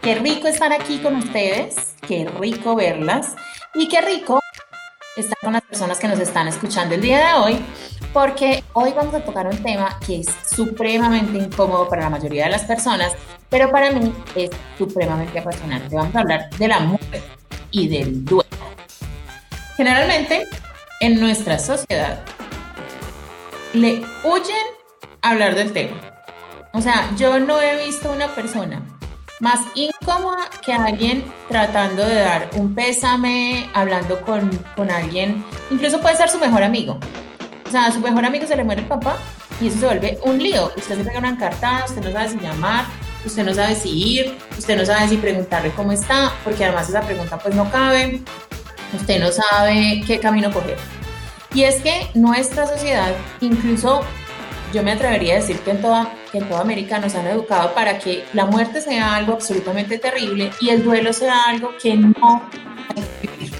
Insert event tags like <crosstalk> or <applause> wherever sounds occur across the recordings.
Qué rico estar aquí con ustedes, qué rico verlas y qué rico estar con las personas que nos están escuchando el día de hoy, porque hoy vamos a tocar un tema que es supremamente incómodo para la mayoría de las personas, pero para mí es supremamente apasionante. Vamos a hablar de la muerte y del duelo. Generalmente, en nuestra sociedad, le huyen hablar del tema. O sea, yo no he visto una persona más incómoda que alguien tratando de dar un pésame, hablando con, con alguien, incluso puede ser su mejor amigo. O sea, a su mejor amigo se le muere el papá y eso se vuelve un lío. Usted se pega una encartada, usted no sabe si llamar, usted no sabe si ir, usted no sabe si preguntarle cómo está, porque además esa pregunta pues no cabe, usted no sabe qué camino coger. Y es que nuestra sociedad, incluso yo me atrevería a decir que en, toda, que en toda América nos han educado para que la muerte sea algo absolutamente terrible y el duelo sea algo que no hay que vivir.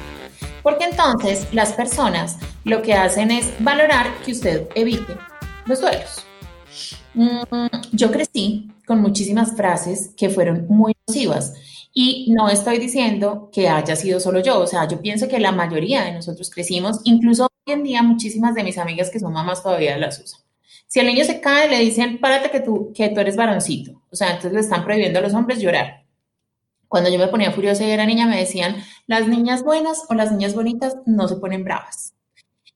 Porque entonces las personas lo que hacen es valorar que usted evite los duelos. Mm, yo crecí con muchísimas frases que fueron muy nocivas y no estoy diciendo que haya sido solo yo, o sea, yo pienso que la mayoría de nosotros crecimos, incluso hoy en día muchísimas de mis amigas que son mamás todavía las usan. Si el niño se cae, le dicen, párate que tú, que tú eres varoncito. O sea, entonces le están prohibiendo a los hombres llorar. Cuando yo me ponía furiosa y era niña, me decían, las niñas buenas o las niñas bonitas no se ponen bravas.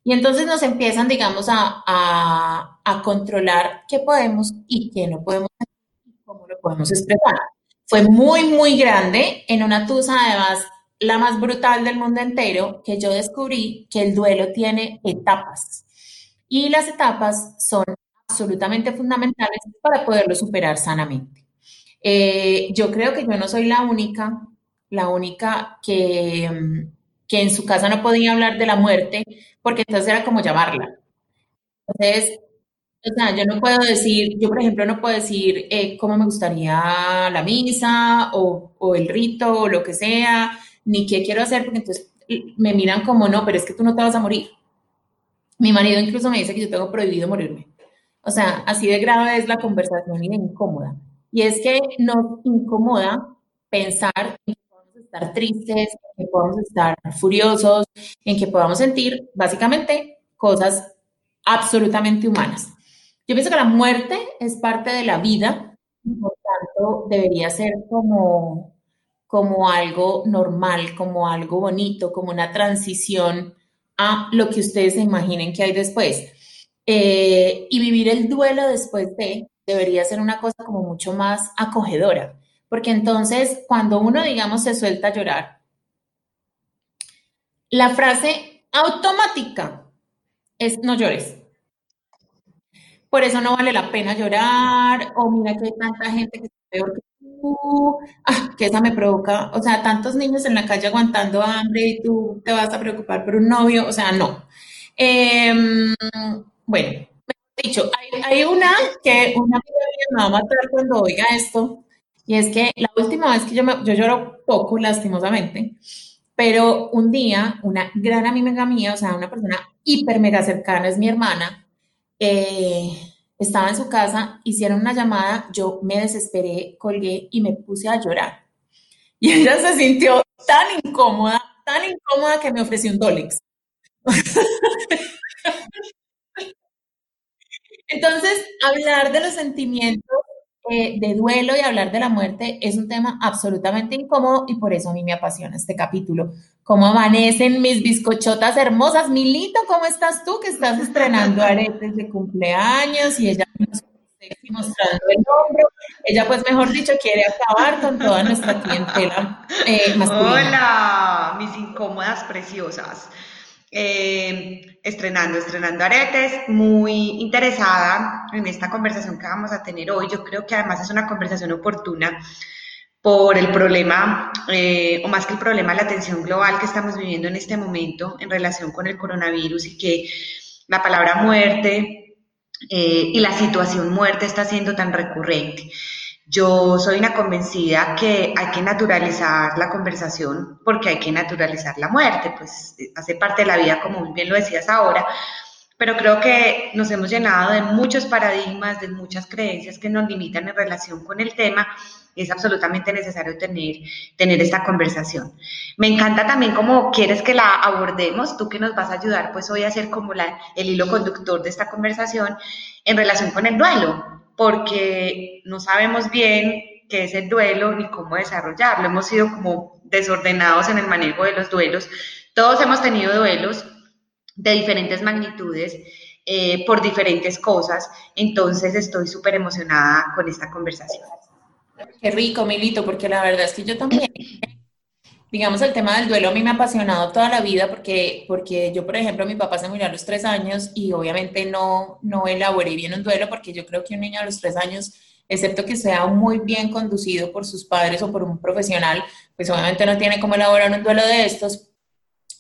Y entonces nos empiezan, digamos, a, a, a controlar qué podemos y qué no podemos y cómo lo podemos expresar. Fue muy, muy grande en una tusa, además, la más brutal del mundo entero, que yo descubrí que el duelo tiene etapas. Y las etapas son absolutamente fundamentales para poderlo superar sanamente. Eh, yo creo que yo no soy la única, la única que, mm, que en su casa no podía hablar de la muerte, porque entonces era como llamarla. Entonces, o sea, yo no puedo decir, yo por ejemplo no puedo decir eh, cómo me gustaría la misa o, o, el rito o lo que sea, ni qué quiero hacer, porque entonces me miran como no, pero es que tú no te vas a morir. Mi marido incluso me dice que yo tengo prohibido morirme. O sea, así de grave es la conversación y de incómoda. Y es que nos incomoda pensar en que podemos estar tristes, en que podamos estar furiosos, en que podamos sentir básicamente cosas absolutamente humanas. Yo pienso que la muerte es parte de la vida, por tanto debería ser como, como algo normal, como algo bonito, como una transición lo que ustedes se imaginen que hay después. Eh, y vivir el duelo después de debería ser una cosa como mucho más acogedora, porque entonces cuando uno, digamos, se suelta a llorar, la frase automática es no llores. Por eso no vale la pena llorar, o mira que hay tanta gente que es peor que ah, que esa me provoca, o sea, tantos niños en la calle aguantando hambre y tú te vas a preocupar por un novio, o sea, no. Eh, bueno, dicho, hay, una que una amiga me va a matar cuando oiga esto, y es que la última vez que yo, yo lloro poco, lastimosamente, pero un día una gran amiga mía, o sea, una persona hiper mega cercana, es mi hermana, eh, estaba en su casa, hicieron una llamada, yo me desesperé, colgué y me puse a llorar. Y ella se sintió tan incómoda, tan incómoda que me ofreció un Dolex. <laughs> Entonces, hablar de los sentimientos eh, de duelo y hablar de la muerte es un tema absolutamente incómodo y por eso a mí me apasiona este capítulo. ¿Cómo amanecen mis bizcochotas hermosas? Milito, ¿cómo estás tú que estás estrenando <laughs> aretes de cumpleaños y ella mostrando el hombro? Ella, pues, mejor dicho, quiere acabar con toda nuestra clientela eh, masculina. Hola, mis incómodas preciosas. Eh, estrenando, estrenando aretes, muy interesada en esta conversación que vamos a tener hoy. Yo creo que además es una conversación oportuna por el problema, eh, o más que el problema, la tensión global que estamos viviendo en este momento en relación con el coronavirus y que la palabra muerte eh, y la situación muerte está siendo tan recurrente. Yo soy una convencida que hay que naturalizar la conversación porque hay que naturalizar la muerte, pues eh, hace parte de la vida, como muy bien lo decías ahora, pero creo que nos hemos llenado de muchos paradigmas, de muchas creencias que nos limitan en relación con el tema. Es absolutamente necesario tener, tener esta conversación. Me encanta también cómo quieres que la abordemos, tú que nos vas a ayudar pues hoy a ser como el hilo conductor de esta conversación en relación con el duelo, porque no sabemos bien qué es el duelo ni cómo desarrollarlo. Hemos sido como desordenados en el manejo de los duelos. Todos hemos tenido duelos de diferentes magnitudes eh, por diferentes cosas. Entonces estoy súper emocionada con esta conversación. Qué rico, Milito, porque la verdad es que yo también, digamos, el tema del duelo a mí me ha apasionado toda la vida porque, porque yo, por ejemplo, mi papá se murió a los tres años y obviamente no, no elaboré bien un duelo porque yo creo que un niño a los tres años, excepto que sea muy bien conducido por sus padres o por un profesional, pues obviamente no tiene cómo elaborar un duelo de estos.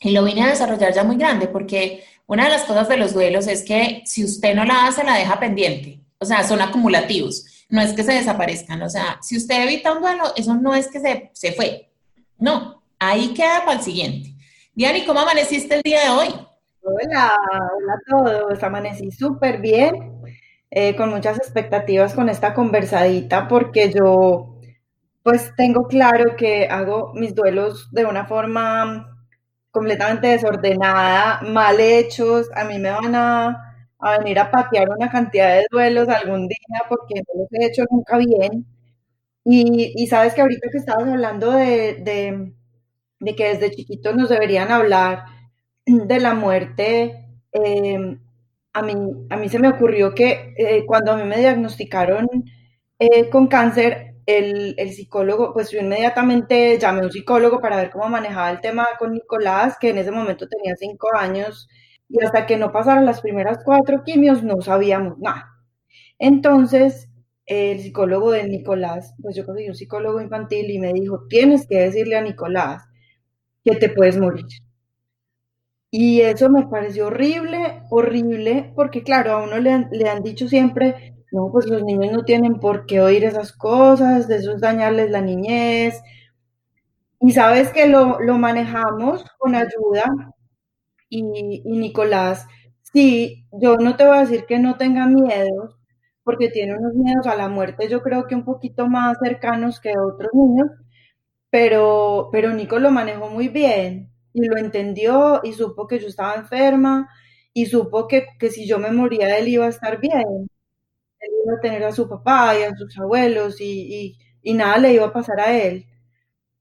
Y lo vine a desarrollar ya muy grande porque una de las cosas de los duelos es que si usted no la hace, la deja pendiente. O sea, son acumulativos no es que se desaparezcan, o sea, si usted evita un duelo, eso no es que se, se fue, no, ahí queda para el siguiente. Diani, ¿cómo amaneciste el día de hoy? Hola, hola a todos, amanecí súper bien, eh, con muchas expectativas con esta conversadita, porque yo pues tengo claro que hago mis duelos de una forma completamente desordenada, mal hechos, a mí me van a venir a patear una cantidad de duelos algún día porque no los he hecho nunca bien. Y, sabes que ahorita que estabas hablando de, que desde chiquitos nos deberían hablar de la muerte, em, a, mí, a mí se me ocurrió que eh, cuando a mí me diagnosticaron eh, con cáncer, el, el, psicólogo, pues yo inmediatamente llamé a un psicólogo para ver cómo manejaba el tema con Nicolás, que en ese momento tenía cinco años y hasta que no pasaron las primeras cuatro quimios no sabíamos nada. Entonces, el psicólogo de Nicolás, pues yo conseguí un psicólogo infantil y me dijo, tienes que decirle a Nicolás que te puedes morir. Y eso me pareció horrible, horrible, porque claro, a uno le le han dicho siempre, no, pues los niños no tienen por qué oír esas cosas, de eso es dañarles la niñez. Y sabes que lo, lo manejamos con ayuda y, Nicolás, sí, yo no te voy a decir que no tenga miedos, porque tiene unos miedos a la muerte, yo creo que un poquito más cercanos que otros niños, pero, pero Nico lo manejó muy bien y lo entendió y supo que yo estaba enferma y supo que, si yo me moría él iba a estar bien, él iba a tener a su papá y a sus abuelos y, nada le iba a pasar a él.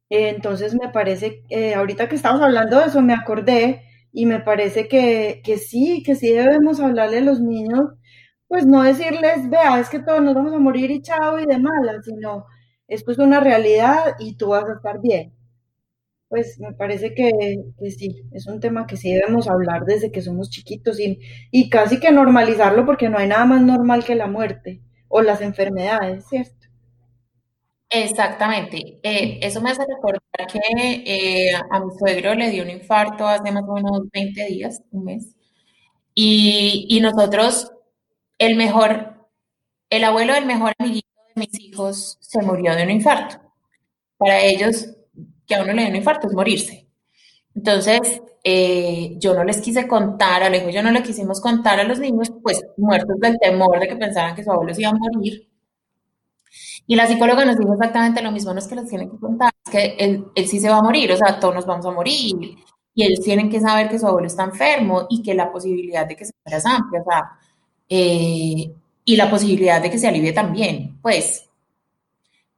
Entonces me parece, eh, ahorita que estamos hablando de eso, me acordé y me parece que, que sí, que sí debemos hablarle a los niños, pues no decirles, vea, es que todos nos vamos a morir y chao y de mala, sino esto es una realidad y tú vas a estar bien. Pues me parece que, que sí, es un tema que sí debemos hablar desde que somos chiquitos y, y casi que normalizarlo porque no hay nada más normal que la muerte o las enfermedades, ¿cierto? Exactamente. Eh, eso me hace recordar que eh, a mi suegro le dio un infarto hace más o menos 20 días, un mes. Y, y nosotros, el mejor, el abuelo del mejor amiguito de mis hijos se murió de un infarto. Para ellos, que a uno le dio un infarto es morirse. Entonces, eh, yo no les quise contar, a lo yo no le quisimos contar a los niños, pues muertos del temor de que pensaban que su abuelo se iba a morir y la psicóloga nos dijo exactamente lo mismo, no es que les tienen que contar, es que él, él sí se va a morir, o sea, todos nos vamos a morir, y ellos tienen que saber que su abuelo está enfermo y que la posibilidad de que se muera es amplia, o sea, eh, y la posibilidad de que se alivie también, pues,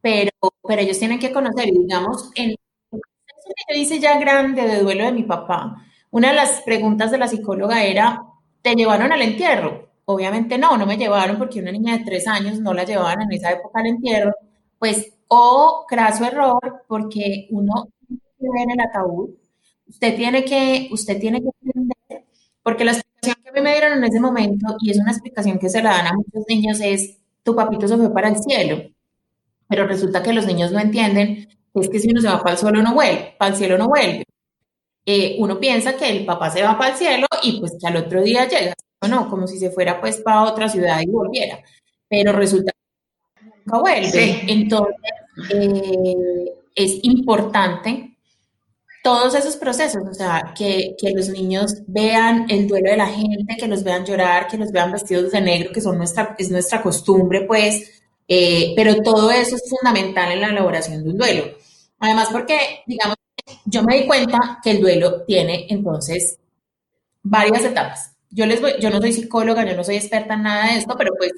pero, pero ellos tienen que conocer, digamos, en el que yo hice ya grande de duelo de mi papá, una de las preguntas de la psicóloga era, ¿te llevaron al entierro? Obviamente no, no me llevaron porque una niña de tres años no la llevaban en esa época al entierro, pues, o craso error, porque uno ve en el ataúd, usted tiene que, usted tiene que entender, porque la explicación que a mí me dieron en ese momento, y es una explicación que se la dan a muchos niños, es, tu papito se fue para el cielo, pero resulta que los niños no entienden, es que si uno se va para el cielo no vuelve, para el cielo no vuelve. Eh, uno piensa que el papá se va para el cielo y pues que al otro día llega no, como si se fuera pues para otra ciudad y volviera, pero resulta que nunca vuelve. Entonces, eh, es importante todos esos procesos, o sea, que, los niños vean el duelo de la gente, que los vean llorar, que los vean vestidos de negro, que son nuestra, es nuestra costumbre, pues, Eh, pero todo eso es fundamental en la elaboración de un duelo. Además, porque, digamos, yo me di cuenta que el duelo tiene entonces varias etapas. Yo, les voy, yo no soy psicóloga, yo no soy experta en nada de esto, pero pues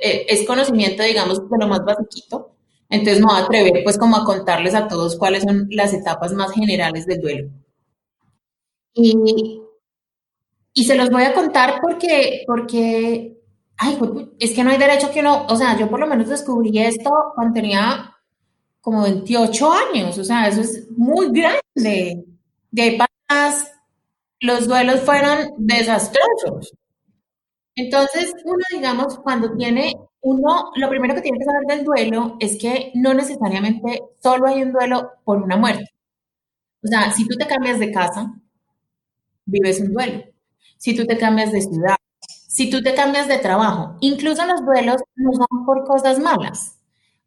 eh, es conocimiento, digamos, de lo más básico. Entonces me voy a atrever pues como a contarles a todos cuáles son las etapas más generales del duelo. Y, y se los voy a contar porque, porque, ay, es que no hay derecho que uno, o sea, yo por lo menos descubrí esto cuando tenía como 28 años, o sea, eso es muy grande. De patas, los duelos fueron desastrosos. Entonces, uno, digamos, cuando tiene, uno, lo primero que tiene que saber del duelo es que no necesariamente solo hay un duelo por una muerte. O sea, si tú te cambias de casa, vives un duelo. Si tú te cambias de ciudad, si tú te cambias de trabajo, incluso los duelos no son por cosas malas.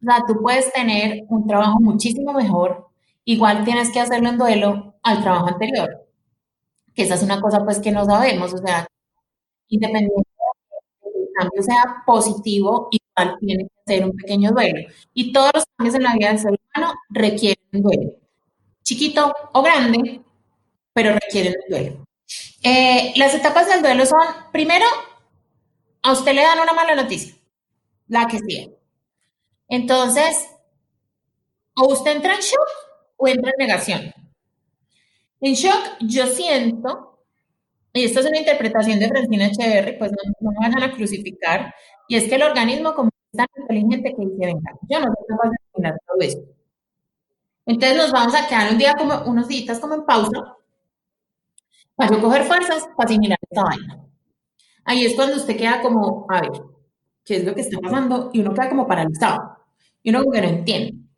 O sea, tú puedes tener un trabajo muchísimo mejor, igual tienes que hacerlo en duelo al trabajo anterior. Que esa es una cosa pues que no sabemos, o sea, independientemente cambio sea positivo, igual tiene que ser un pequeño duelo. Y todos los cambios en la vida del ser humano requieren duelo. Chiquito o grande, pero requieren un duelo. Eh, las etapas del duelo son, primero, a usted le dan una mala noticia, la que sea. Entonces, o usted entra en shock o entra en negación. En shock, yo siento, y esto es una interpretación de Francina Echeverry, pues no, me van a crucificar, y es que el organismo como es tan inteligente que dice, venga, yo no soy capaz de todo esto. Entonces nos vamos a quedar un día como, unos días como en pausa, para yo coger fuerzas para asimilar esta vaina. Ahí es cuando usted queda como, a ver, ¿qué es lo que está pasando? Y uno queda como paralizado. Y uno como que no entiende.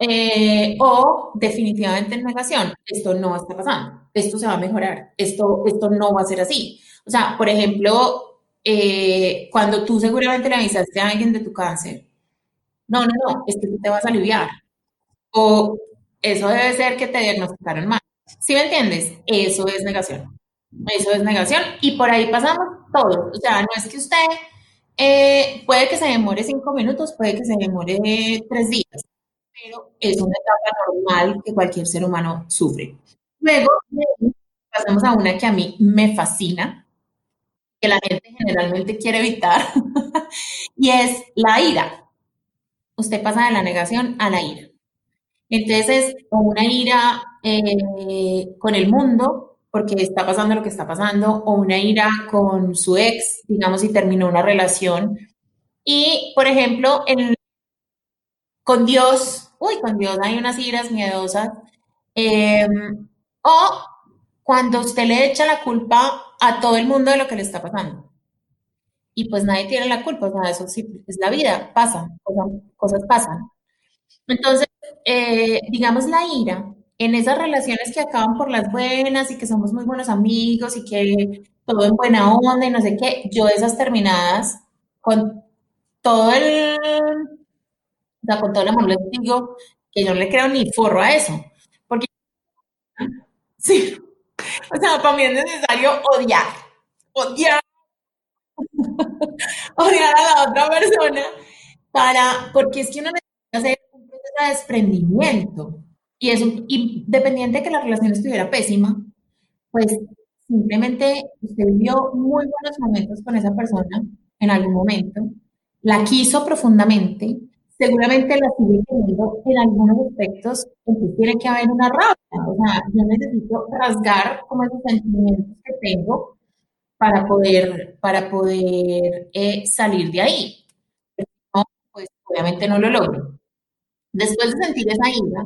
Eh, o definitivamente en negación, esto no está pasando, esto se va a mejorar, esto, esto no va a ser así. O sea, por ejemplo, eh, cuando tú seguramente le avisaste a alguien de tu cáncer, no, no, no, es tú te vas a aliviar. O eso debe ser que te diagnosticaron mal. ¿Sí me entiendes? Eso es negación. Eso es negación. Y por ahí pasamos todos. O sea, no es que usted eh, puede que se demore cinco minutos, puede que se demore tres días, pero es una etapa normal que cualquier ser humano sufre. Luego pasamos a una que a mí me fascina, que la gente generalmente quiere evitar, <laughs> y es la ira. Usted pasa de la negación a la ira. Entonces, una ira eh, con el mundo, porque está pasando lo que está pasando, o una ira con su ex, digamos, si terminó una relación. Y, por ejemplo, con Dios, uy, con Dios hay unas iras miedosas. Em, o cuando usted le echa la culpa a todo el mundo de lo que le está pasando. Y pues nadie tiene la culpa, o sea, eso sí, es la vida, pasa, cosas pasan. Entonces, eh, digamos, la ira en esas relaciones que acaban por las buenas y que somos muy buenos amigos y que todo en buena onda y no sé qué, yo esas terminadas con todo el, sea, con todo el amor les digo que yo no le creo ni forro a eso, porque <laughs> sí, o sea, para mí es necesario odiar, odiar, <laughs> odiar a la otra persona para, porque es que uno necesita hacer de desprendimiento. Y eso, independiente de que la relación estuviera pésima, pues simplemente usted vivió muy buenos momentos con esa persona en algún momento, la quiso profundamente, seguramente la sigue teniendo en algunos aspectos, entonces tiene que haber una rabia, o sea, yo necesito rasgar como esos sentimientos que tengo para poder, para poder eh, salir de ahí. pues obviamente no lo logro. Después de sentir esa ira,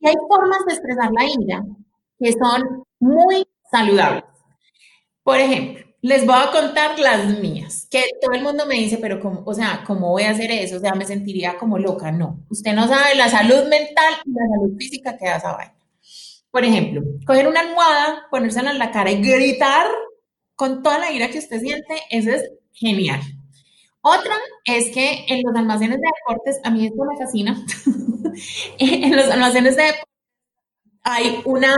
y hay formas de expresar la ira que son muy saludables. Por ejemplo, les voy a contar las mías, que todo el mundo me dice, pero ¿cómo, o sea, ¿cómo voy a hacer eso? O sea, me sentiría como loca. No, usted no sabe la salud mental y la salud física que da esa vaina. Por ejemplo, coger una almohada, ponérsela en la cara y gritar con toda la ira que usted siente, eso es genial. Otra es que en los almacenes de deportes, a mí esto me fascina, <laughs> en los almacenes de deportes hay una,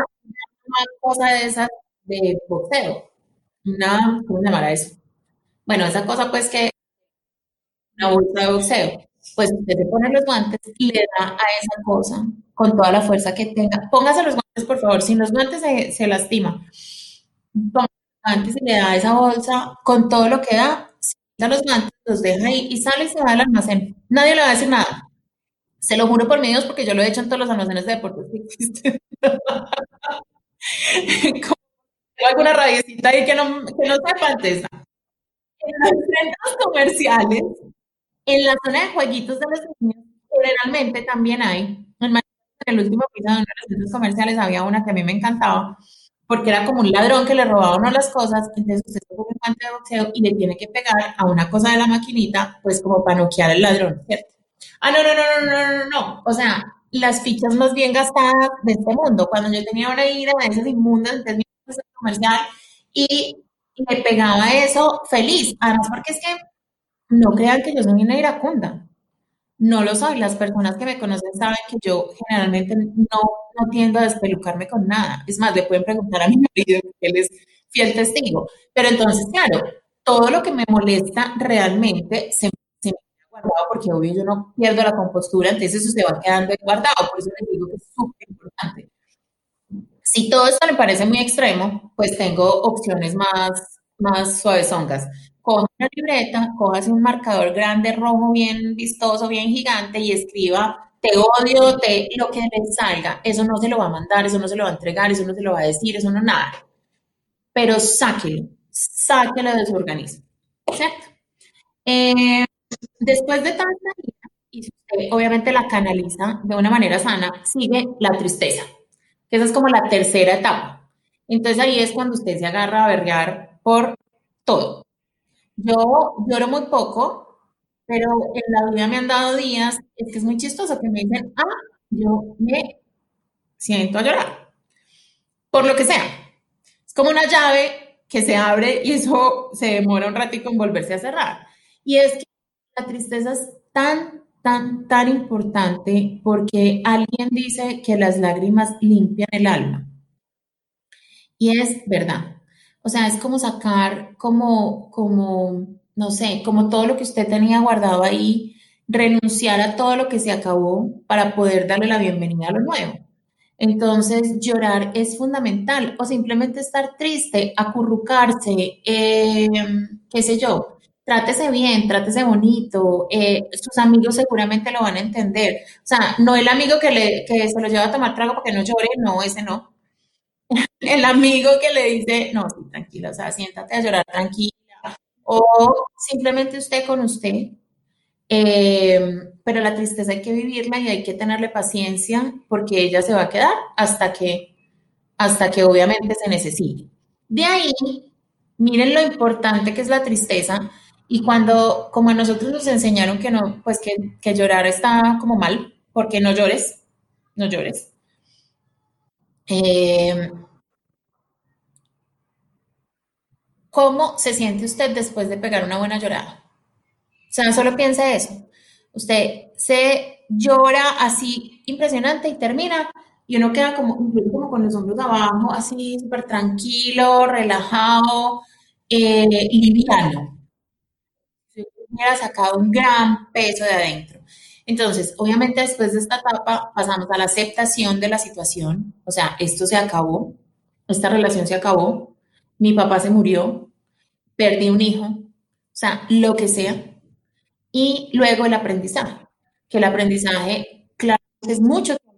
cosa de esas de boxeo, una, ¿cómo se llamará eso? Bueno, esa cosa pues que una bolsa de boxeo. Pues usted se pone los guantes y le da a esa cosa con toda la fuerza que tenga. Póngase los guantes, por favor, sin los guantes se, se lastima. Póngase los guantes y le da a esa bolsa con todo lo que da, se los guantes, los deja ahí y sale y se va al almacén. Nadie le va a decir nada. Se lo juro por mi Dios porque yo lo he hecho en todos los almacenes de deportes que. <laughs> Como alguna raícita ahí que no, que no sepa antes. En los centros comerciales, en la zona de jueguitos de los niños, generalmente también hay. En el último piso de uno de los centros comerciales había una que a mí me encantaba, porque era como un ladrón que le robaba uno las cosas, entonces usted se pone un guante de boxeo y le tiene que pegar a una cosa de la maquinita, pues como para noquear al ladrón, ¿cierto? Ah, no, no, no, no, no, no, no. O sea, las fichas más bien gastadas de este mundo. Cuando yo tenía una ira de esas inmundas, entonces comercial y le pegaba eso feliz. Además, porque es que no crean que yo soy una iracunda. No lo soy. Las personas que me conocen saben que yo generalmente no, no tiendo a despelucarme con nada. Es más, le pueden preguntar a mi <laughs> marido, que él es fiel testigo. Pero entonces, claro, todo lo que me molesta realmente se, se me queda guardado porque obvio yo no pierdo la compostura, entonces eso se va quedando guardado. Por eso les digo que es súper. Si todo esto le parece muy extremo, pues tengo opciones más, más suavezongas. Coja una libreta, cójase un marcador grande, rojo, bien vistoso, bien gigante y escriba te odio, te, lo que le salga. Eso no se lo va a mandar, eso no se lo va a entregar, eso no se lo va a decir, eso no nada. Pero sáquelo, sáquelo de su organismo. ¿Cierto? Eh, después de tanta ira, y usted obviamente la canaliza de una manera sana, sigue la tristeza. Esa es como la tercera etapa. Entonces ahí es cuando usted se agarra a berrear por todo. Yo lloro muy poco, pero en la vida me han dado días, es que es muy chistoso que me dicen, ah, yo me siento a llorar, por lo que sea. Es como una llave que se abre y eso se demora un ratito en volverse a cerrar. Y es que la tristeza es tan, tan, tan importante porque alguien dice que las lágrimas limpian el alma. Y es verdad. O sea, es como sacar, como, como, no sé, como todo lo que usted tenía guardado ahí, renunciar a todo lo que se acabó para poder darle la bienvenida a lo nuevo. Entonces, llorar es fundamental o simplemente estar triste, acurrucarse, eh, qué sé yo, trátese bien, trátese bonito, eh, sus amigos seguramente lo van a entender. O sea, no el amigo que, le, que se lo lleva a tomar trago porque no llore, no, ese no. <laughs> El amigo que le dice, no, sí, tranquila, o sea, siéntate a llorar tranquila. O simplemente usted con usted. Eh, pero la tristeza hay que vivirla y hay que tenerle paciencia porque ella se va a quedar hasta que, hasta que obviamente se necesite. De ahí, miren lo importante que es la tristeza y cuando, como a nosotros nos enseñaron que no, pues que, llorar está como mal, porque no llores, no llores. Eh, ¿Cómo se siente usted después de pegar una buena llorada? O sea, solo piense eso. Usted se llora así impresionante y termina y uno queda como, como con los hombros abajo, así súper tranquilo, relajado, eh, liviano. Hubiera sacado un gran peso de adentro. Entonces, obviamente después de esta etapa pasamos a la aceptación de la situación, o sea, esto se acabó, esta relación se acabó, mi papá se murió, perdí un hijo, o sea, lo que sea. Y luego el aprendizaje, que el aprendizaje, claro, es mucho tiempo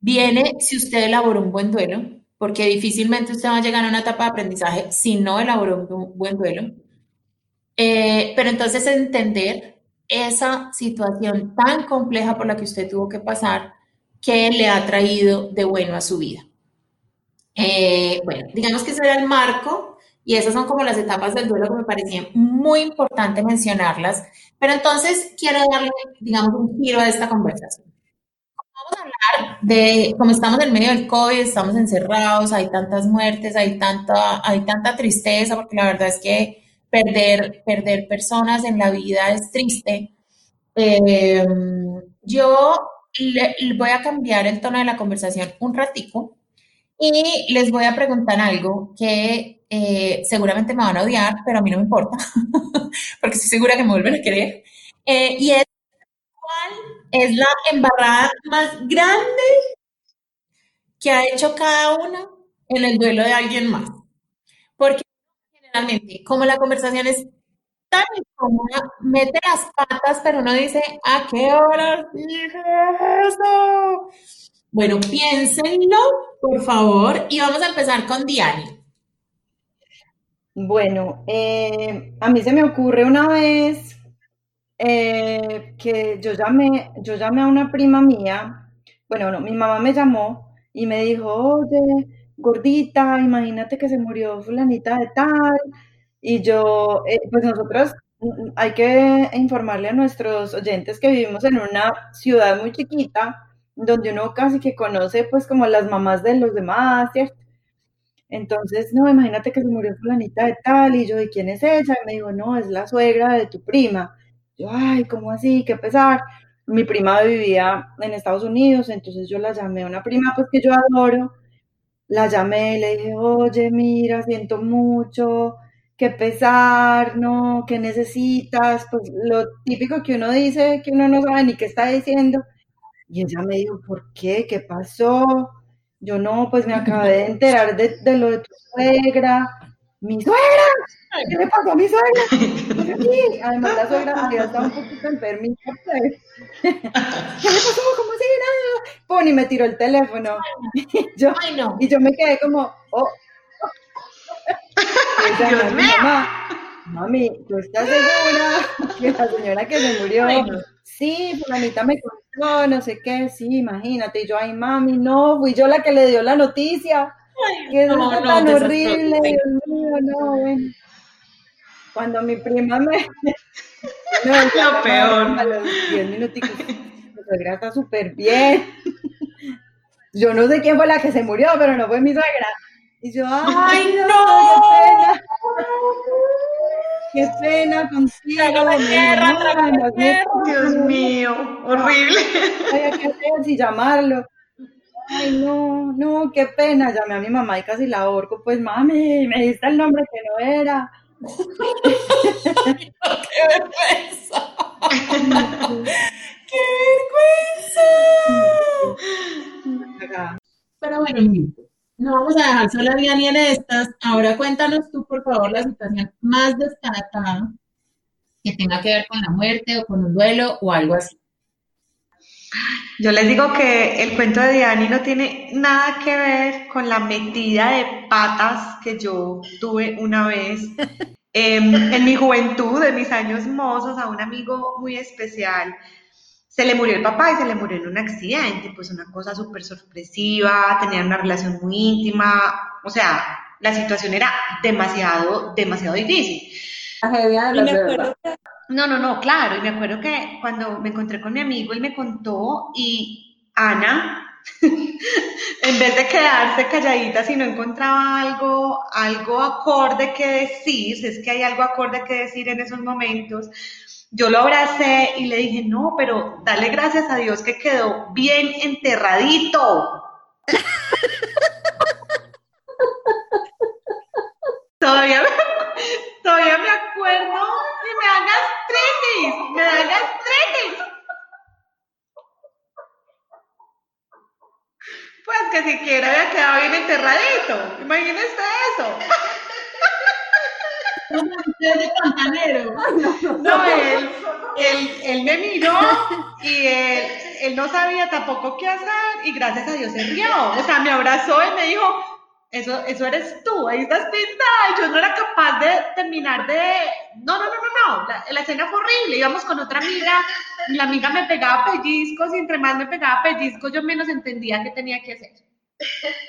viene si usted elaboró un buen duelo, porque difícilmente usted va a llegar a una etapa de aprendizaje si no elaboró un buen duelo. Eh, pero entonces entender esa situación tan compleja por la que usted tuvo que pasar, que le ha traído de bueno a su vida. Eh, bueno, digamos que ese era el marco y esas son como las etapas del duelo que me parecían muy importante mencionarlas, pero entonces quiero darle, digamos, un giro a esta conversación. Vamos a hablar de, como estamos en medio del COVID, estamos encerrados, hay tantas muertes, hay tanta, hay tanta tristeza, porque la verdad es que perder, perder personas en la vida es triste. Eh, yo le, voy a cambiar el tono de la conversación un ratico y les voy a preguntar algo que eh, seguramente me van a odiar, pero a mí no me importa, <laughs> porque estoy segura que me vuelven a querer. Eh, y es, ¿cuál es la embarrada más grande que ha hecho cada una en el duelo de alguien más? Porque generalmente, como la conversación es tan incómoda, mete las patas, pero uno dice, ¿a qué hora eso? Bueno, piénsenlo, por favor, y vamos a empezar con Diani. Bueno, eh, a mí se me ocurre una vez eh, que yo llamé, yo llamé a una prima mía, bueno, no, mi mamá me llamó y me dijo, oye, gordita, imagínate que se murió fulanita de tal, y yo, eh, pues nosotros mm, hay que informarle a nuestros oyentes que vivimos en una ciudad muy chiquita, donde uno casi que conoce pues como las mamás de los demás, ¿cierto? Entonces, no, imagínate que se murió fulanita de tal, y yo, ¿de quién es ella? Y me dijo, no, es la suegra de tu prima. Yo, ay, ¿cómo así? Qué pesar. Mi prima vivía en Estados Unidos, entonces yo la llamé a una prima pues que yo adoro, la llamé, le dije, oye, mira, siento mucho, qué pesar, no, qué necesitas, pues lo típico que uno dice, que uno no sabe ni qué está diciendo. Y ella me dijo, ¿por qué? ¿Qué pasó? Yo no, pues me acabé de enterar de, lo de tu suegra. ¡Mi suegra! ¿Qué le pasó a mi suegra? <laughs> Sí, además la suegra había estado un poquito enfermita. Pues. <laughs> ¿Qué le pasó? ¿Cómo así? Nada. Pon y me tiró el teléfono. <laughs> Y yo, y yo me quedé como, oh. Dios mío. Mamá, mami, ¿tú estás segura que la señora que se murió? Sí, fulanita me contó no, no sé qué, sí, imagínate, y yo, ay mami, no, fui yo la que le dio la noticia, que no, no, tan horrible, Dios mío, no, bueno. Cuando mi prima me... <laughs> no, lo peor. A los 10 minuticos, mi suegra está súper bien. Yo no sé quién fue la que se murió, pero no fue mi suegra. Y yo, ay, no, no, qué pena qué pena contigo. Dios mío, horrible. Hay que hacer si llamarlo. Ay, no, no, qué pena. Llamé a mi mamá y casi la ahorco. Pues, mami, me diste el nombre que no era. ¡Qué vergüenza! ¡Qué vergüenza! Pero bueno, no vamos a dejar sola a ni en estas. Ahora cuéntanos tú, por favor, la situación más destacada que tenga que ver con la muerte o con un duelo o algo así. Yo les digo que el cuento de Diani no tiene nada que ver con la metida de patas que yo tuve una vez <laughs> en mi juventud, en mis años mozos, a un amigo muy especial se le murió el papá y se le murió en un accidente, pues una cosa súper sorpresiva, tenían una relación muy íntima, o sea, la situación era demasiado, demasiado difícil. No, no, no, claro, y me acuerdo que cuando me encontré con mi amigo, él me contó y Ana, <laughs> en vez de quedarse calladita si no encontraba algo, algo acorde que decir, es que hay algo acorde que decir en esos momentos, yo lo abracé y le dije, no, pero dale gracias a Dios que quedó bien enterradito. <laughs> todavía, me, todavía me acuerdo y me dan gastritis, me dan gastritis. Pues que siquiera había quedado bien enterradito. Imagínese eso. <laughs> No, él, él, me miró y él, no sabía tampoco qué hacer y gracias a Dios se rió. O sea, me abrazó y me dijo, eso, eso eres tú, ahí estás pintada. Y yo no era capaz de terminar de... No, no, no, no, no. La, la, escena fue horrible. Íbamos con otra amiga, la amiga me pegaba pellizcos y entre más me pegaba pellizcos yo menos entendía qué tenía que hacer.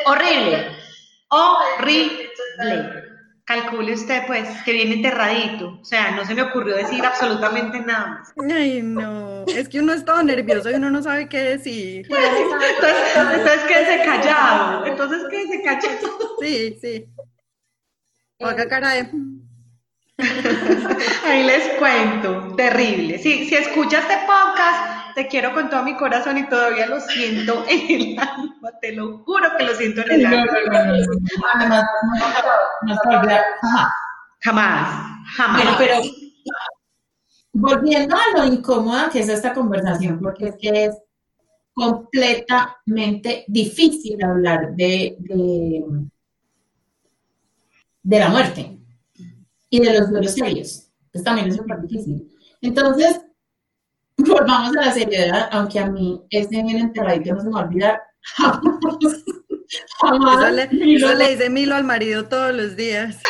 Horrible. Horrible calcule usted pues que viene enterradito. O sea, no se me ocurrió decir absolutamente nada más. Ay, no, es que uno es todo nervioso y uno no sabe qué decir. entonces, entonces quédese callado. Entonces quédese callado. Sí, sí. O acá cara de... Ahí les cuento, terrible. Si, si escucha este podcast te quiero con todo mi corazón y todavía lo siento en el alma, te lo juro que lo siento en el alma. Jamás, jamás, jamás. pero volviendo a lo incómoda que es esta conversación, porque es que es completamente difícil hablar de, de, de la muerte y de los duelos serios. Pues también es súper difícil. Entonces, volvamos a la seriedad, aunque a mí ese bien enterradito no se me va a olvidar. Jamás. Eso le, le dice Milo al marido todos los días.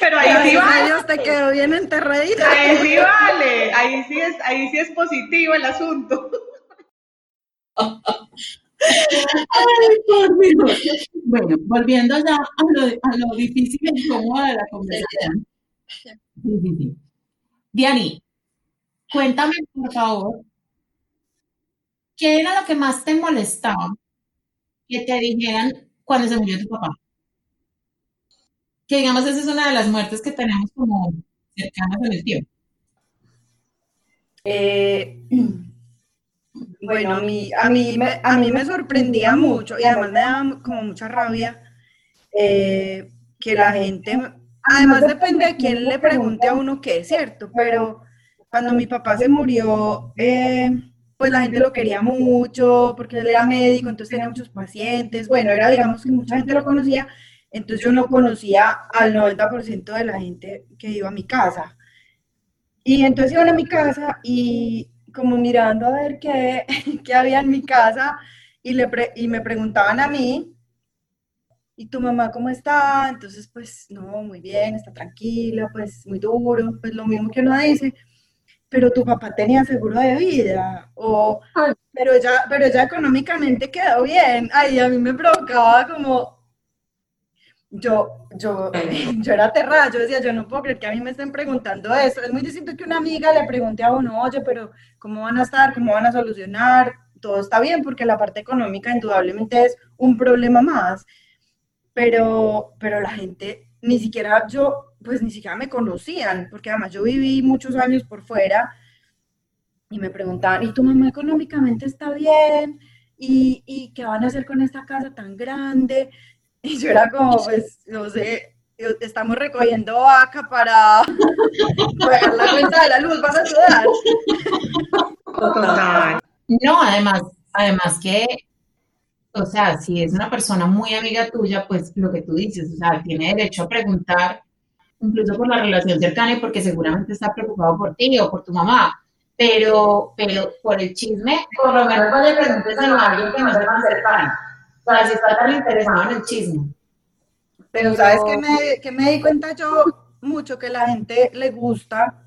Pero ahí sí vale. te quedó bien enterradito. Ahí sí vale, ahí sí es, ahí sí es positivo el asunto. Bueno, volviendo ya a lo, a lo difícil y incómodo de la conversación. Diani, cuéntame por favor, ¿qué era lo que más te molestaba que te dijeran cuando se murió tu papá? Que digamos, esa es una de las muertes que tenemos como cercanas en el tiempo. Eh, <clears throat> bueno, a mí, a mí, me, a mí me sorprendía mucho y además me daba como mucha rabia eh, que la gente, además depende de quién le pregunte a uno qué es cierto, pero cuando mi papá se murió, eh, pues la gente lo quería mucho porque él era médico, entonces tenía muchos pacientes, bueno, era digamos que mucha gente lo conocía, entonces yo no conocía al 90% de la gente que iba a mi casa. Y entonces iban a mi casa y como mirando a ver qué, <laughs> qué había en mi casa y, le y me preguntaban a mí, ¿y tu mamá cómo está? Entonces, pues, no, muy bien, está tranquila, pues, muy duro, pues lo mismo que uno dice, pero tu papá tenía seguro de vida, o, pero ya, pero ya económicamente quedó bien, ay, a mí me provocaba como, yo, yo, <laughs> yo era aterrada, yo decía, yo no puedo creer que a mí me estén preguntando eso. Es muy distinto que una amiga le pregunte a uno, oye, pero ¿cómo van a estar? ¿Cómo van a solucionar? Todo está bien, porque la parte económica indudablemente es un problema más. Pero, pero la gente, ni siquiera yo, pues ni siquiera me conocían, porque además yo viví muchos años por fuera y me preguntaban, ¿y tu mamá económicamente está bien? ¿Y, ¿Y qué van a hacer con esta casa tan grande? Y yo era como, pues, no sé, estamos recogiendo vaca para pagar la cuenta de la luz, vas a sudar. No, además, además que, o sea, si es una persona muy amiga tuya, pues lo que tú dices, o sea, tiene derecho a preguntar, incluso por la relación cercana y porque seguramente está preocupado por ti o por tu mamá. Pero, pero por el chisme, por lo menos vaya preguntes a alguien que no se tan cercano sea, si está tan interesado en el chisme. Pero, ¿sabes qué me, que me di cuenta yo? Mucho que la gente le gusta,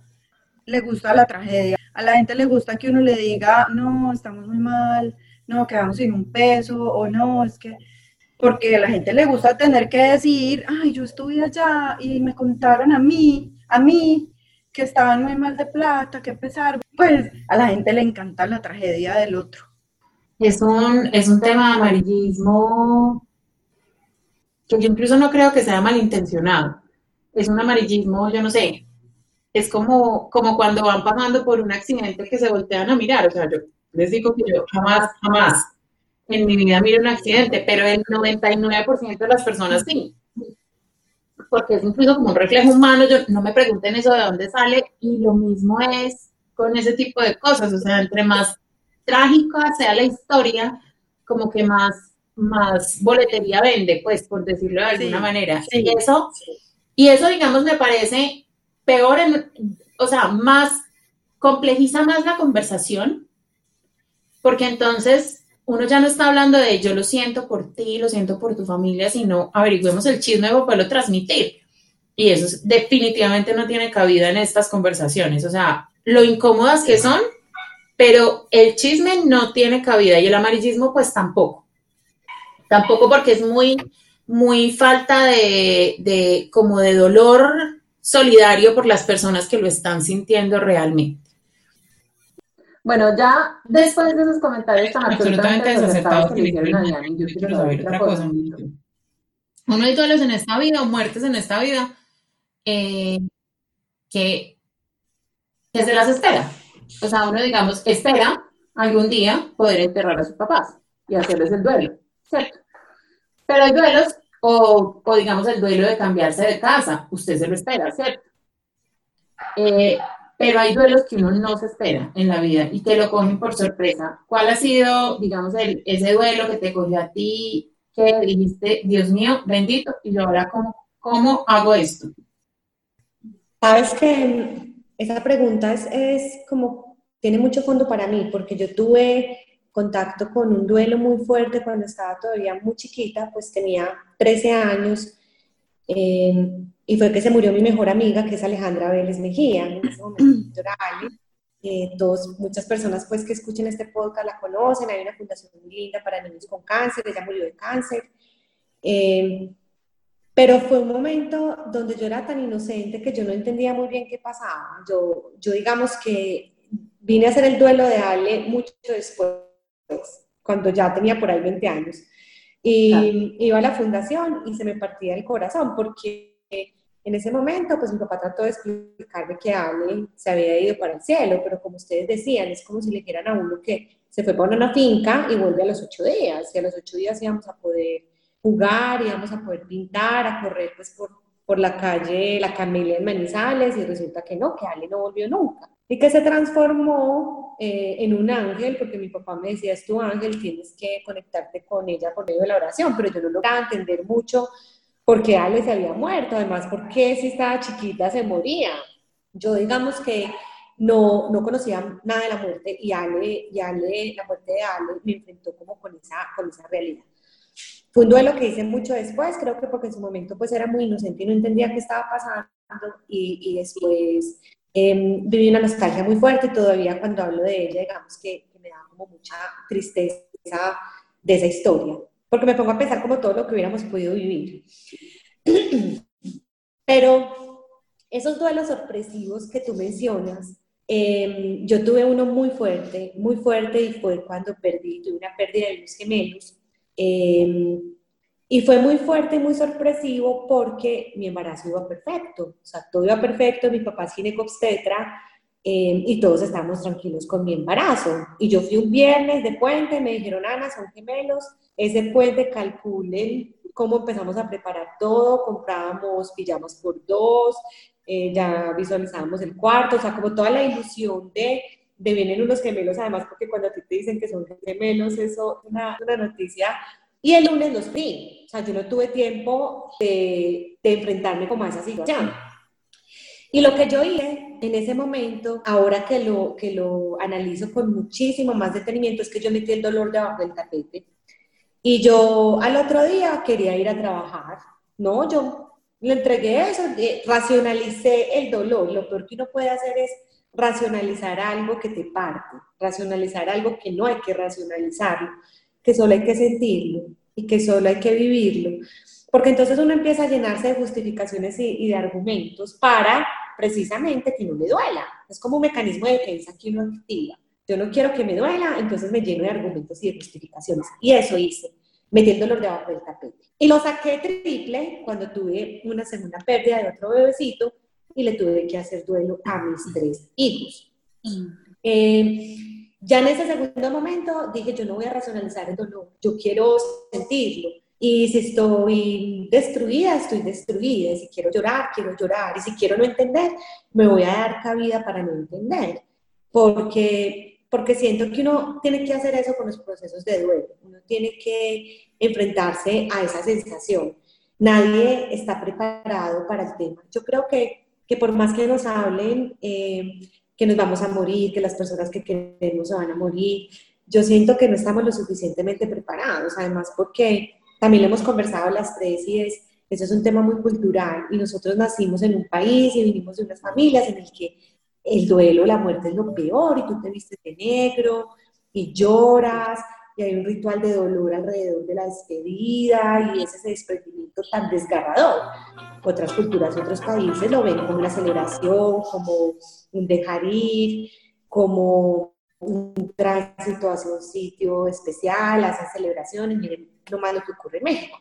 le gusta la tragedia. A la gente le gusta que uno le diga, no, estamos muy mal, no, quedamos sin un peso, o no, es que, porque a la gente le gusta tener que decir, ay, yo estuve allá y me contaron a mí, a mí, que estaban muy mal de plata, que pesar. Pues a la gente le encanta la tragedia del otro. Es un, es un tema de amarillismo que yo incluso no creo que sea malintencionado. Es un amarillismo, yo no sé, es como, como cuando van pasando por un accidente que se voltean a mirar. O sea, yo les digo que yo jamás, jamás en mi vida miro un accidente, pero el 99% de las personas sí. Porque es incluso como un reflejo humano. Yo, no me pregunten eso de dónde sale. Y lo mismo es con ese tipo de cosas. O sea, entre más trágica sea la historia, como que más, más boletería vende, pues, por decirlo de alguna manera. Y eso, y eso, digamos, me parece peor, en, o sea, más, complejiza más la conversación, porque entonces uno ya no está hablando de yo lo siento por ti, lo siento por tu familia, sino averigüemos el chisme para poderlo transmitir. Y eso definitivamente no tiene cabida en estas conversaciones. O sea, lo incómodas que son pero el chisme no tiene cabida y el amarillismo pues tampoco. Tampoco porque es muy, muy falta de, de, como de dolor solidario por las personas que lo están sintiendo realmente. Bueno, ya después de esos comentarios tan absolutamente desacertados que le hicieron a Diana, yo quiero saber otra cosa. Uno hay duelos en esta vida o muertes en esta vida eh, que que se las espera. O sea, uno, digamos, espera algún día poder enterrar a sus papás y hacerles el duelo, ¿cierto? Pero hay duelos, o, o digamos el duelo de cambiarse de casa, usted se lo espera, ¿cierto? Eh, pero hay duelos que uno no se espera en la vida y que lo cogen por sorpresa. ¿Cuál ha sido, digamos, ese duelo que te cogió a ti, que dijiste, Dios mío, bendito, y ahora, ¿cómo, cómo hago esto? Sabes que esa pregunta es, es como, tiene mucho fondo para mí, porque yo tuve contacto con un duelo muy fuerte cuando estaba todavía muy chiquita, pues tenía 13 años. Eh, y fue que se murió mi mejor amiga, que es Alejandra Vélez Mejía, en ese momento <clears throat> eh, muchas personas pues que escuchen este podcast la conocen, hay una fundación muy linda para niños con cáncer, ella murió de cáncer. Eh, pero fue un momento donde yo era tan inocente que yo no entendía muy bien qué pasaba. Yo, yo digamos que vine a hacer el duelo de Ale mucho después, cuando ya tenía por ahí 20 años. Y iba a la fundación y se me partía el corazón porque en ese momento, pues mi papá trató de explicarme que Ale se había ido para el cielo, pero como ustedes decían, es como si le dijeran a uno que se fue para una finca y vuelve a los ocho días, y a los ocho días íbamos a poder jugar, íbamos a poder pintar, a correr pues por, por la calle La Camelia en Manizales, y resulta que no, que Ale no volvió nunca. Y que se transformó eh, en un ángel, porque mi papá me decía, es tu ángel, tienes que conectarte con ella por medio de la oración, pero yo no lograba entender mucho porque Ale se había muerto, además, porque si estaba chiquita se moría. Yo digamos que no, no conocía nada de la muerte y Ale, y Ale, la muerte de Ale me enfrentó como con esa, con esa realidad. Fue un duelo que hice mucho después, creo que porque en su momento pues era muy inocente y no entendía qué estaba pasando y, y después eh, viví una nostalgia muy fuerte y todavía cuando hablo de ella digamos que, que me da como mucha tristeza de esa historia porque me pongo a pensar como todo lo que hubiéramos podido vivir. <clears throat> Pero esos duelos sorpresivos que tú mencionas, em, yo tuve uno muy fuerte, muy fuerte y fue cuando perdí, tuve una pérdida de mis gemelos. Em, y fue muy fuerte y muy sorpresivo porque mi embarazo iba perfecto, o sea, todo iba perfecto, mi papá es ginecobstetra, Em, y todos estábamos tranquilos con mi embarazo. Y yo fui un viernes de puente, me dijeron, Ana, son gemelos, ese puente calculen cómo empezamos a preparar todo, comprábamos pijamas por dos, eh, ya visualizábamos el cuarto, o sea, como toda la ilusión de, de vienen unos gemelos, además porque cuando a ti te dicen que son gemelos, eso es una, una noticia y el lunes los vi. O sea, yo no tuve tiempo de, de enfrentarme como a esa situación. Y lo que yo hice en ese momento, ahora que lo, que lo analizo con muchísimo más detenimiento, es que yo metí el dolor debajo del tapete. Y yo al otro día quería ir a trabajar. No, yo le entregué eso, racionalicé el dolor. Lo peor que uno puede hacer es racionalizar algo que te parte, racionalizar algo que no hay que racionalizarlo, que solo hay que sentirlo y que solo hay que vivirlo. Porque entonces uno empieza a llenarse de justificaciones y, de argumentos para precisamente que no le duela. Es como un mecanismo de defensa que uno activa. Yo no quiero que me duela, entonces me lleno de argumentos y de justificaciones. Y eso hice, dolor debajo del tapete. Y lo saqué triple cuando tuve una segunda pérdida de otro bebecito y le tuve que hacer duelo a mis tres hijos. Eh, ya en ese segundo momento dije, yo no voy a racionalizar el dolor, yo quiero sentirlo. Y si estoy destruida, estoy destruida. Y si quiero llorar, quiero llorar. Y si quiero no entender, me voy a dar cabida para no entender. Porque, porque siento que uno tiene que hacer eso con los procesos de duelo. Uno tiene que enfrentarse a esa sensación. Nadie está preparado para el tema. Yo creo que, que por más que nos hablen eh, que nos vamos a morir, que las personas que queremos se van a morir, yo siento que no estamos lo suficientemente preparados. Además, porque también lo hemos conversado las tres y es, eso es un tema muy cultural y nosotros nacimos en un país y vinimos de unas familias en el que el duelo, la muerte es lo peor y tú te vistes de negro y lloras y hay un ritual de dolor alrededor de la despedida y es ese desprendimiento tan desgarrador. Otras culturas, otros países lo ven como una celebración, como un dejar ir, como un tránsito hacia un sitio especial, hacen celebraciones, miren lo malo que ocurre en México.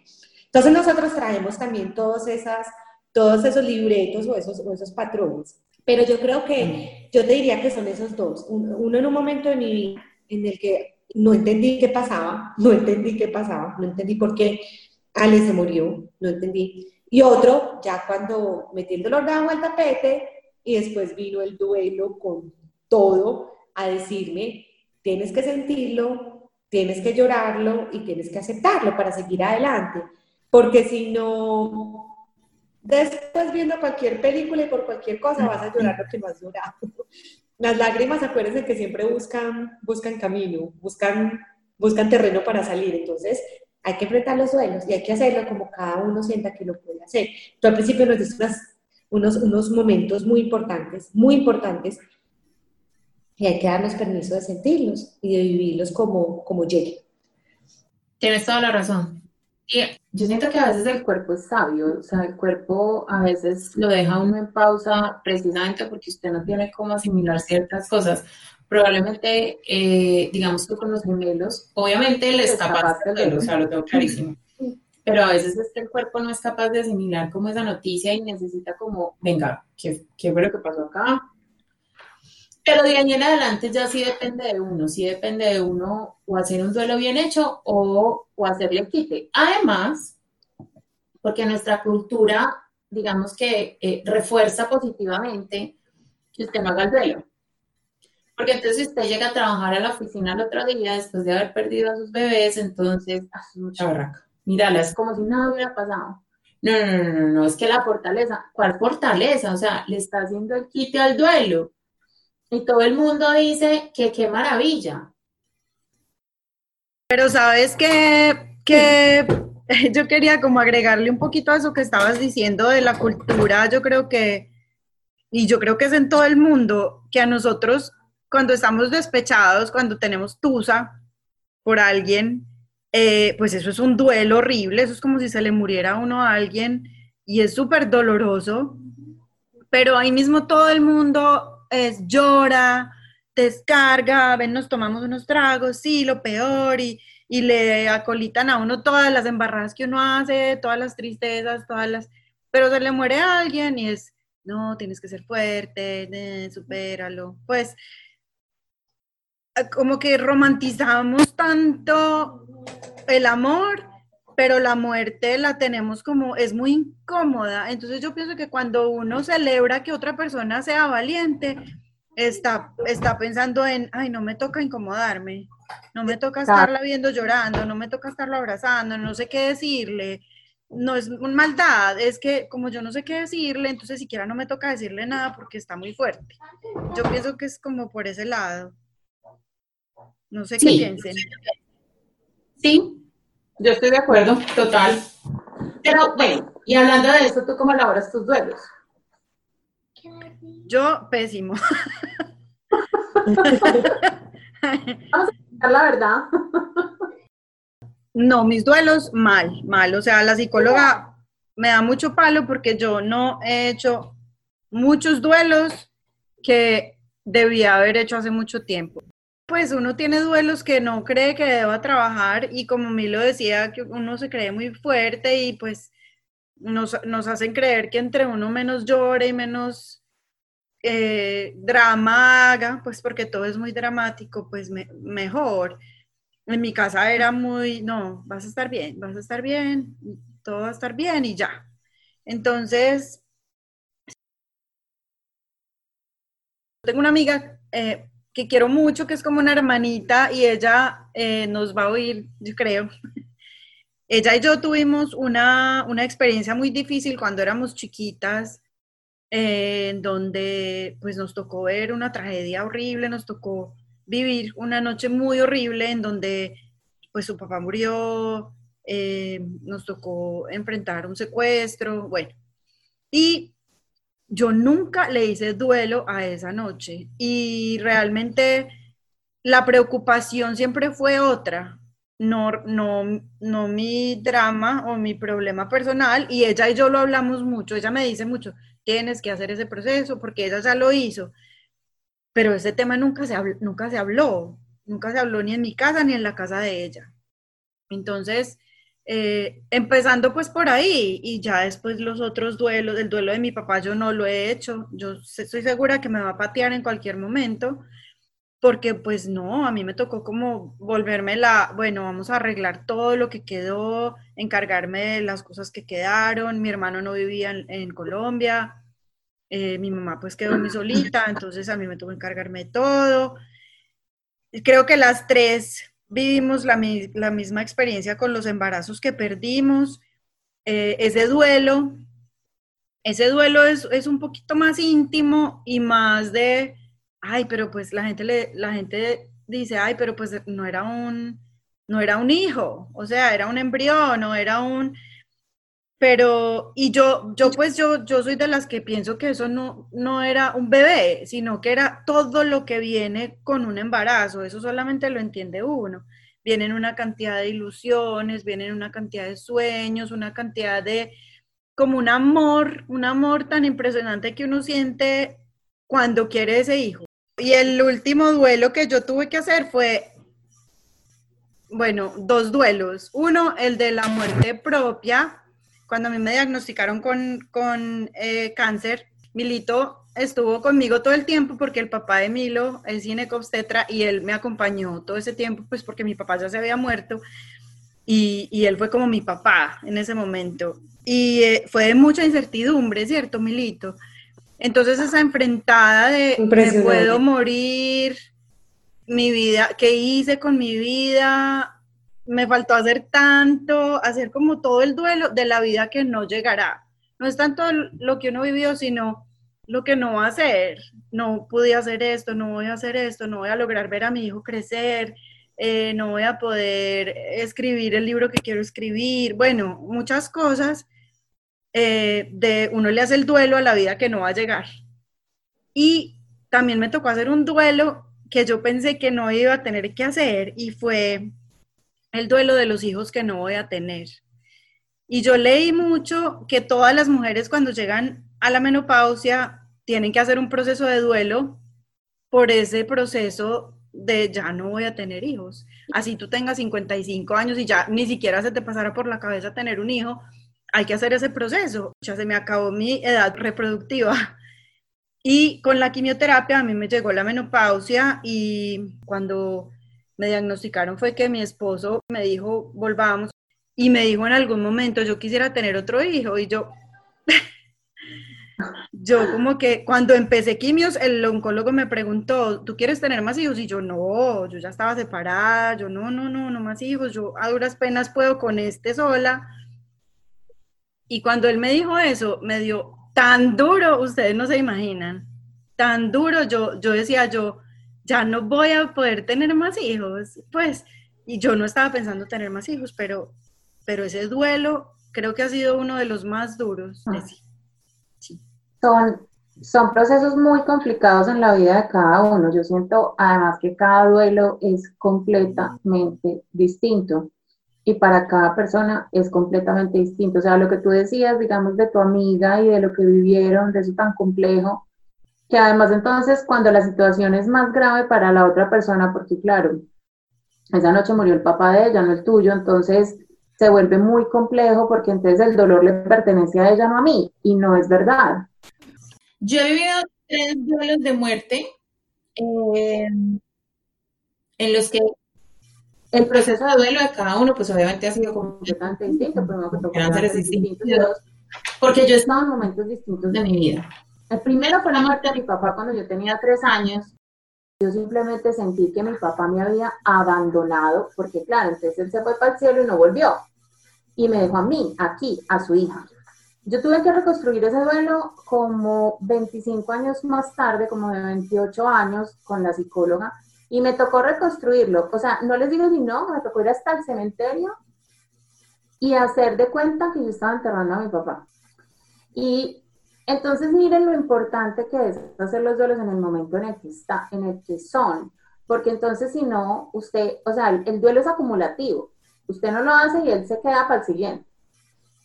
Entonces nosotros traemos también todos, esas, todos esos libretos o esos, o esos patrones. Pero yo creo que, yo te diría que son esos dos. Uno en un momento de mi vida en el que no entendí qué pasaba, no entendí qué pasaba, no entendí por qué Ale se murió, no entendí. Y otro, ya cuando metí el dolor de al tapete y después vino el duelo con todo a decirme, tienes que sentirlo, tienes que llorarlo y tienes que aceptarlo para seguir adelante. Porque si no, después viendo cualquier película y por cualquier cosa vas a llorar lo que no has llorado. <laughs> Las lágrimas, acuérdense que siempre buscan, buscan camino, buscan, buscan terreno para salir. Entonces, hay que enfrentar los duelos y hay que hacerlo como cada uno sienta que lo puede hacer. Tú al principio nos diste unos, unos momentos muy importantes, muy importantes, y hay que darnos permiso de sentirlos y de vivirlos como, como llegue. Tienes toda la razón. Y yo siento que a veces el cuerpo es sabio, o sea, el cuerpo a veces lo deja uno en pausa precisamente porque usted no tiene cómo asimilar ciertas cosas. Probablemente, eh, digamos que con los gemelos, obviamente él es capaz de verlo, o sea, lo tengo clarísimo. Pero a veces es que el cuerpo no es capaz de asimilar como esa noticia y necesita como, venga, ¿qué, qué fue lo que pasó acá? Pero de ahí en adelante ya sí depende de uno, sí depende de uno o hacer un duelo bien hecho o, o hacerle quite. Además, porque nuestra cultura, digamos que eh, refuerza positivamente que usted no haga el duelo. Porque entonces si usted llega a trabajar a la oficina el otro día después de haber perdido a sus bebés, entonces, ah, es mucha barraca. Mírala, es como si nada hubiera pasado. No, no, no, no, no, es que la fortaleza, ¿cuál fortaleza? O sea, le está haciendo el quite al duelo y todo el mundo dice que qué maravilla. Pero sabes que, que <laughs> yo quería como agregarle un poquito a eso que estabas diciendo de la cultura, yo creo que, y yo creo que es en todo el mundo, que a nosotros cuando estamos despechados, cuando tenemos tusa por alguien, eh, pues eso es un duelo horrible, eso es como si se le muriera a uno a alguien y es súper doloroso, pero ahí mismo todo el mundo es llora, descarga, ven, nos tomamos unos tragos, sí, lo peor, y, le acolitan a uno todas las embarradas que uno hace, todas las tristezas, todas las... Pero se le muere a alguien y es, no, tienes que ser fuerte, eh, supéralo. Pues como que romantizamos tanto el amor, pero la muerte la tenemos como, es muy incómoda. Entonces yo pienso que cuando uno celebra que otra persona sea valiente, está, está pensando en, ay, no me toca incomodarme, no me toca estarla viendo llorando, no me toca estarlo abrazando, no sé qué decirle. No es maldad, es que como yo no sé qué decirle, entonces siquiera no me toca decirle nada porque está muy fuerte. Yo pienso que es como por ese lado. No sé qué piensen. Sí, yo estoy de acuerdo, total. Pero bueno, y hablando de eso, ¿tú cómo elaboras tus duelos? Yo, pésimo. <laughs> Vamos a la verdad. No, mis duelos, mal, mal. O sea, la psicóloga me da mucho palo porque yo no he hecho muchos duelos que debía haber hecho hace mucho tiempo pues uno tiene duelos que no cree que deba trabajar y como lo decía, que uno se cree muy fuerte y pues nos, hacen creer que entre uno menos llore y menos eh, drama haga, pues porque todo es muy dramático, pues mejor. En mi casa era muy, no, vas a estar bien, vas a estar bien, todo va a estar bien y ya. Entonces, tengo una amiga eh, que quiero mucho, que es como una hermanita y ella eh, nos va a oír, yo creo. <laughs> ella y yo tuvimos una, una, experiencia muy difícil cuando éramos chiquitas, eh, en donde pues nos tocó ver una tragedia horrible, nos tocó vivir una noche muy horrible en donde pues su papá murió, eh, nos tocó enfrentar un secuestro, bueno. Y yo nunca le hice duelo a esa noche y realmente la preocupación siempre fue otra, no, no, no mi drama o mi problema personal y ella y yo lo hablamos mucho, ella me dice mucho, tienes que hacer ese proceso porque ella ya lo hizo, pero ese tema nunca se, nunca se habló, nunca se habló ni en mi casa ni en la casa de ella. Entonces, Eh, empezando pues por ahí y ya después los otros duelos, el duelo de mi papá yo no lo he hecho, yo estoy segura que me va a patear en cualquier momento, porque pues no, a mí me tocó como volverme la, bueno, vamos a arreglar todo lo que quedó, encargarme de las cosas que quedaron, mi hermano no vivía en, Colombia, eh, mi mamá pues quedó muy solita, entonces a mí me tocó encargarme de todo. Creo que las tres vivimos la, misma experiencia con los embarazos que perdimos, eh, ese duelo, ese duelo es, es, un poquito más íntimo y más de, ay, pero pues la gente, le, la gente dice, ay, pero pues no era un, no era un hijo, o sea, era un embrión, no era un, pero, y yo, yo pues yo, yo soy de las que pienso que eso no, no era un bebé, sino que era todo lo que viene con un embarazo, eso solamente lo entiende uno. Vienen una cantidad de ilusiones, vienen una cantidad de sueños, una cantidad de, como un amor, un amor tan impresionante que uno siente cuando quiere ese hijo. Y el último duelo que yo tuve que hacer fue, bueno, dos duelos. Uno, el de la muerte propia, cuando a mí me diagnosticaron con, eh, cáncer, Milito estuvo conmigo todo el tiempo porque el papá de Milo es ginecobstetra y él me acompañó todo ese tiempo, pues porque mi papá ya se había muerto y, él fue como mi papá en ese momento. Y eh, fue de mucha incertidumbre, ¿cierto, Milito? Entonces esa enfrentada de me puedo morir, mi vida, ¿qué hice con mi vida? Me faltó hacer tanto, hacer como todo el duelo de la vida que no llegará. No es tanto lo que uno vivió, sino lo que no va a hacer. No pude hacer esto, no voy a hacer esto, no voy a lograr ver a mi hijo crecer, eh, no voy a poder escribir el libro que quiero escribir. Bueno, muchas cosas. Eh, de uno le hace el duelo a la vida que no va a llegar. Y también me tocó hacer un duelo que yo pensé que no iba a tener que hacer y fue el duelo de los hijos que no voy a tener. Y yo leí mucho que todas las mujeres cuando llegan a la menopausia tienen que hacer un proceso de duelo por ese proceso de ya no voy a tener hijos. Así tú tengas 55 años y ya ni siquiera se te pasara por la cabeza tener un hijo, hay que hacer ese proceso. Ya se me acabó mi edad reproductiva. Y con la quimioterapia a mí me llegó la menopausia y cuando me diagnosticaron fue que mi esposo me dijo, volvamos, y me dijo en algún momento, yo quisiera tener otro hijo, y yo, <laughs> yo como que cuando empecé quimios, el oncólogo me preguntó, ¿tú quieres tener más hijos? Y yo, no, yo ya estaba separada, yo, no, no, no, no más hijos, yo a duras penas puedo con este sola. Y cuando él me dijo eso, me dio tan duro, ustedes no se imaginan, tan duro, yo, yo decía, yo, ya no voy a poder tener más hijos, pues, y yo no estaba pensando tener más hijos, pero, pero ese duelo creo que ha sido uno de los más duros. Ah. Sí. Son, son procesos muy complicados en la vida de cada uno. Yo siento además que cada duelo es completamente distinto y para cada persona es completamente distinto. O sea, lo que tú decías, digamos, de tu amiga y de lo que vivieron, de eso tan complejo, que además entonces cuando la situación es más grave para la otra persona, porque claro, esa noche murió el papá de ella, no el tuyo, entonces se vuelve muy complejo porque entonces el dolor le pertenece a ella, no a mí, y no es verdad. Yo he vivido tres duelos de muerte eh, en los que el proceso de duelo de cada uno, pues obviamente ha sido completamente distinto, porque yo he estado en momentos distintos de mi vida. El primero fue la muerte de mi papá cuando yo tenía tres años. Yo simplemente sentí que mi papá me había abandonado, porque claro, entonces él se fue para el cielo y no volvió. Y me dejó a mí, aquí, a su hija. Yo tuve que reconstruir ese duelo como 25 años más tarde, como de 28 años, con la psicóloga, y me tocó reconstruirlo. O sea, no les digo ni no, me tocó ir hasta el cementerio y hacer de cuenta que yo estaba enterrando a mi papá. Y entonces, miren lo importante que es hacer los duelos en el momento en el que está, en el que son, porque entonces si no, usted, o sea, el, duelo es acumulativo. Usted no lo hace y él se queda para el siguiente.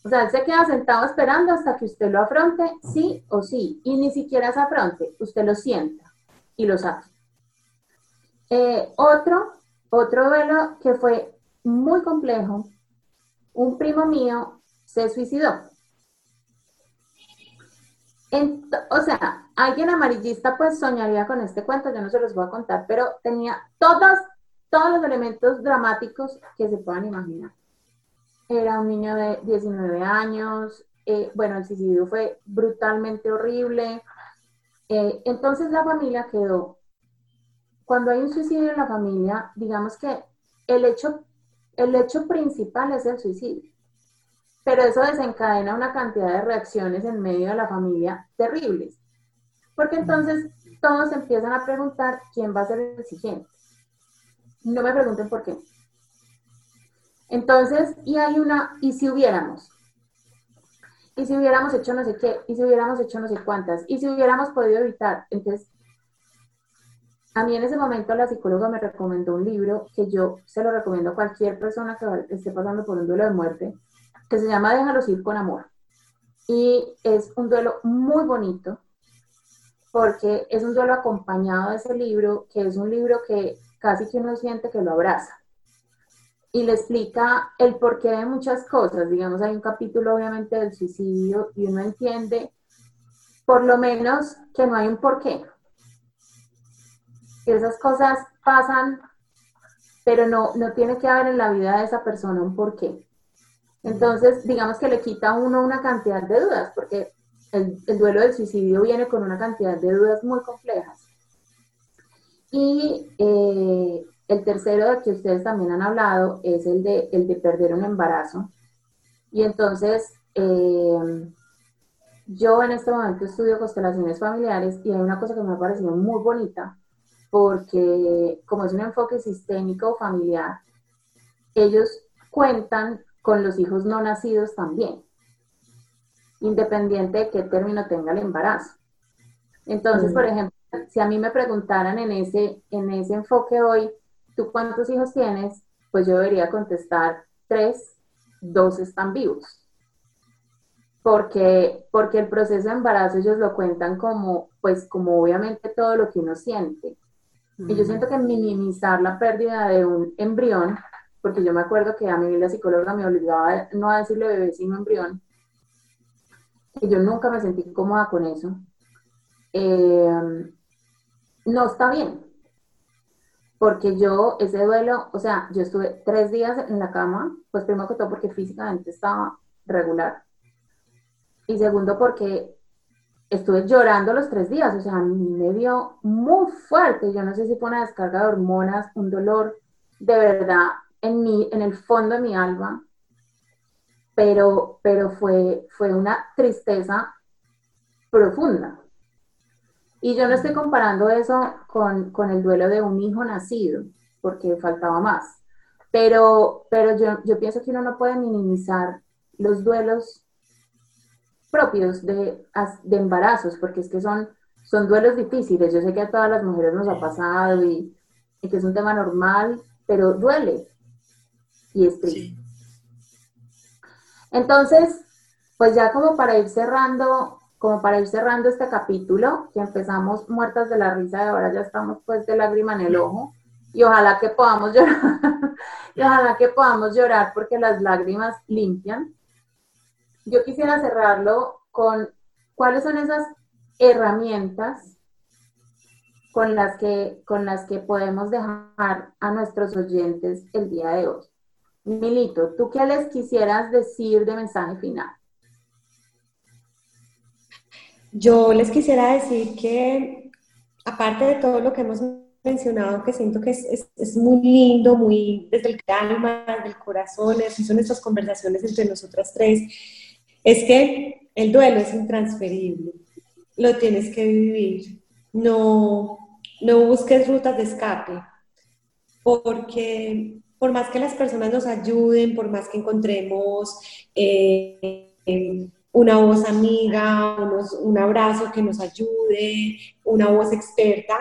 O sea, él se queda sentado esperando hasta que usted lo afronte, sí o sí, y ni siquiera se afronte, usted lo sienta y lo saca. Eh, otro, otro duelo que fue muy complejo un primo mío se suicidó. O sea, alguien amarillista pues soñaría con este cuento, yo no se los voy a contar, pero tenía todos, todos los elementos dramáticos que se puedan imaginar. Era un niño de 19 años, eh, bueno, el suicidio fue brutalmente horrible. Eh, entonces la familia quedó, cuando hay un suicidio en la familia, digamos que el hecho, el hecho principal es el suicidio, pero eso desencadena una cantidad de reacciones en medio de la familia terribles, porque entonces todos empiezan a preguntar quién va a ser el siguiente. No me pregunten por qué. Entonces, y hay una, y si hubiéramos, y si hubiéramos hecho no sé qué, y si hubiéramos hecho no sé cuántas, y si hubiéramos podido evitar. Entonces, a mí en ese momento la psicóloga me recomendó un libro que yo se lo recomiendo a cualquier persona que esté pasando por un duelo de muerte, que se llama Déjalos ir con amor. Y es un duelo muy bonito, porque es un duelo acompañado de ese libro, que es un libro que casi que uno siente que lo abraza y le explica el porqué de muchas cosas. Digamos, hay un capítulo obviamente del suicidio y uno entiende por lo menos que no hay un porqué. Esas cosas pasan, pero no, no tiene que haber en la vida de esa persona un porqué. Entonces, digamos que le quita a uno una cantidad de dudas, porque el, el duelo del suicidio viene con una cantidad de dudas muy complejas. Y eh, el tercero de que ustedes también han hablado es el de, el de perder un embarazo. Y entonces, eh, yo en este momento estudio constelaciones familiares y hay una cosa que me ha parecido muy bonita, porque como es un enfoque sistémico familiar, ellos cuentan con los hijos no nacidos también, independiente de qué término tenga el embarazo. Entonces, por ejemplo, si a mí me preguntaran en ese, en ese enfoque hoy, ¿tú cuántos hijos tienes? Pues yo debería contestar tres, dos están vivos. Porque, porque el proceso de embarazo ellos lo cuentan como, pues como obviamente todo lo que uno siente. Y yo siento que minimizar la pérdida de un embrión, porque yo me acuerdo que a mí la psicóloga me obligaba no a decirle bebé, sino embrión, y yo nunca me sentí cómoda con eso, eh, no está bien porque yo ese duelo, o sea, yo estuve tres días en la cama, pues primero que todo porque físicamente estaba regular. Y segundo porque estuve llorando los tres días, o sea, me dio muy fuerte, yo no sé si fue una descarga de hormonas, un dolor de verdad en, mi, en el fondo de mi alma, pero, pero fue, fue una tristeza profunda. Y yo no estoy comparando eso con, el duelo de un hijo nacido, porque faltaba más. Pero, pero yo, yo pienso que uno no puede minimizar los duelos propios de, de embarazos, porque es que son, son duelos difíciles. Yo sé que a todas las mujeres nos ha pasado y, que es un tema normal, pero duele y es triste. Entonces, pues ya como para ir cerrando como para ir cerrando este capítulo, que empezamos muertas de la risa y ahora ya estamos pues de lágrima en el ojo, y ojalá que podamos <laughs> llorar, y ojalá que podamos llorar porque las lágrimas limpian. Yo quisiera cerrarlo con cuáles son esas herramientas con las que, con las que podemos dejar a nuestros oyentes el día de hoy. Milito, ¿tú qué les quisieras decir de mensaje final? Yo les quisiera decir que, aparte de todo lo que hemos mencionado, que siento que es, es, muy lindo, muy desde el alma, desde el corazón, así son estas conversaciones entre nosotras tres, es que el duelo es intransferible, lo tienes que vivir, no, no busques rutas de escape, porque por más que las personas nos ayuden, por más que encontremos... Eh, una voz amiga, un abrazo que nos ayude, una voz experta.